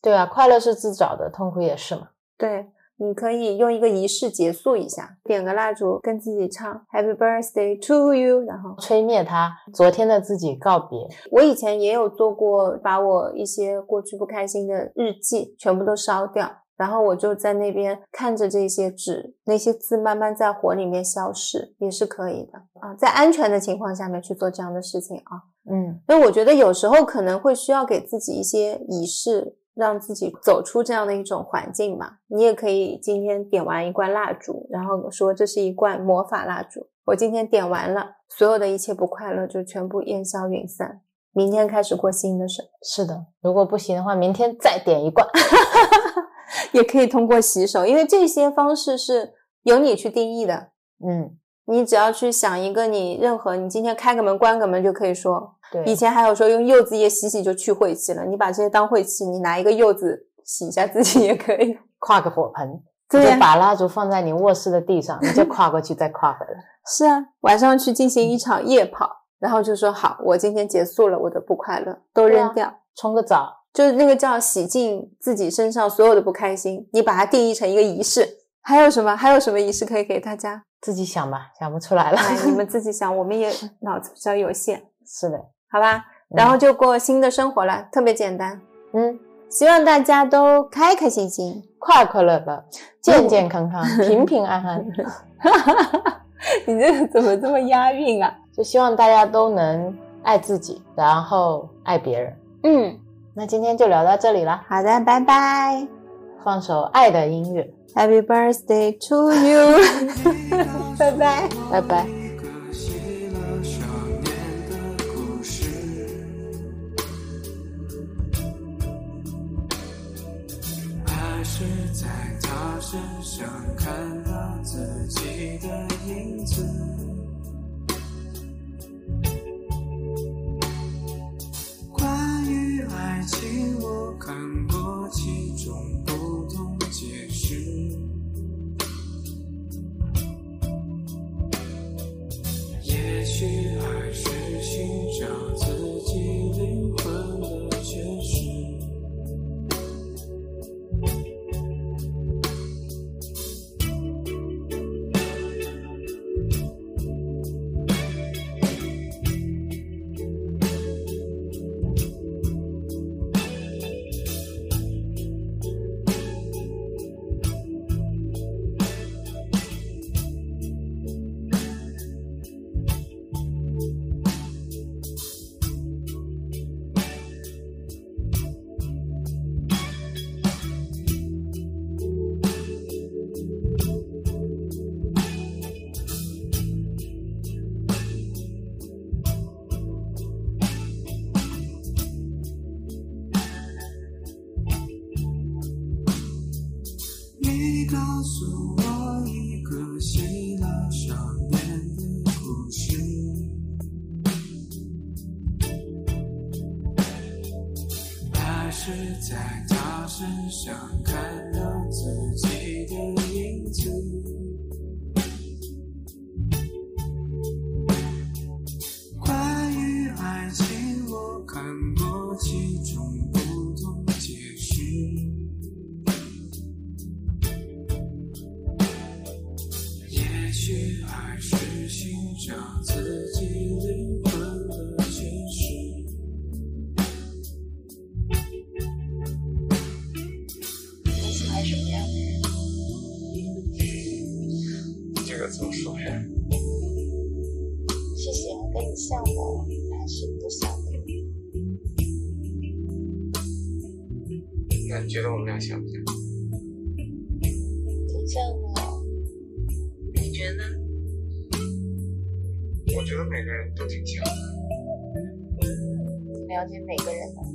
对啊，快乐是自找的，痛苦也是嘛。对，你可以用一个仪式结束一下，点个蜡烛，跟自己唱 Happy Birthday to you，然后吹灭它昨天的自己，告别。我以前也有做过，把我一些过去不开心的日记全部都烧掉，然后我就在那边看着这些纸，那些字慢慢在火里面消失，也是可以的啊，在安全的情况下面去做这样的事情啊。嗯，因为我觉得有时候可能会需要给自己一些仪式，让自己走出这样的一种环境嘛。你也可以今天点完一罐蜡烛，然后说这是一罐魔法蜡烛，我今天点完了，所有的一切不快乐就全部烟消云散，明天开始过新的生。是的。如果不行的话，明天再点一罐。也可以通过洗手，因为这些方式是由你去定义的。嗯，你只要去想一个你任何，你今天开个门关个门就可以说。对。以前还有说用柚子叶洗洗就去晦气了，你把这些当晦气，你拿一个柚子洗一下自己也可以。跨个火盆，对把蜡烛放在你卧室的地上，你就跨过去再跨回来。是啊，晚上去进行一场夜跑，然后就说好，我今天结束了我的不快乐，都扔掉。冲个澡，就是那个叫洗净自己身上所有的不开心，你把它定义成一个仪式。还有什么？还有什么仪式可以给大家？自己想吧，想不出来了。哎，你们 自己想，我们也脑子比较有限，是的，好吧？然后就过新的生活了，特别简单。嗯，希望大家都开开心心。快快乐乐，健健康康，平平安安。你这个怎么这么押韵啊？就希望大家都能爱自己，然后爱别人。嗯，那今天就聊到这里了，好的，拜拜。放首爱的音乐，Happy birthday to you，拜拜。拜拜。只想看到自己的影子。关于爱情，我看过几种不同解释。也许还是寻找自了解每个人的？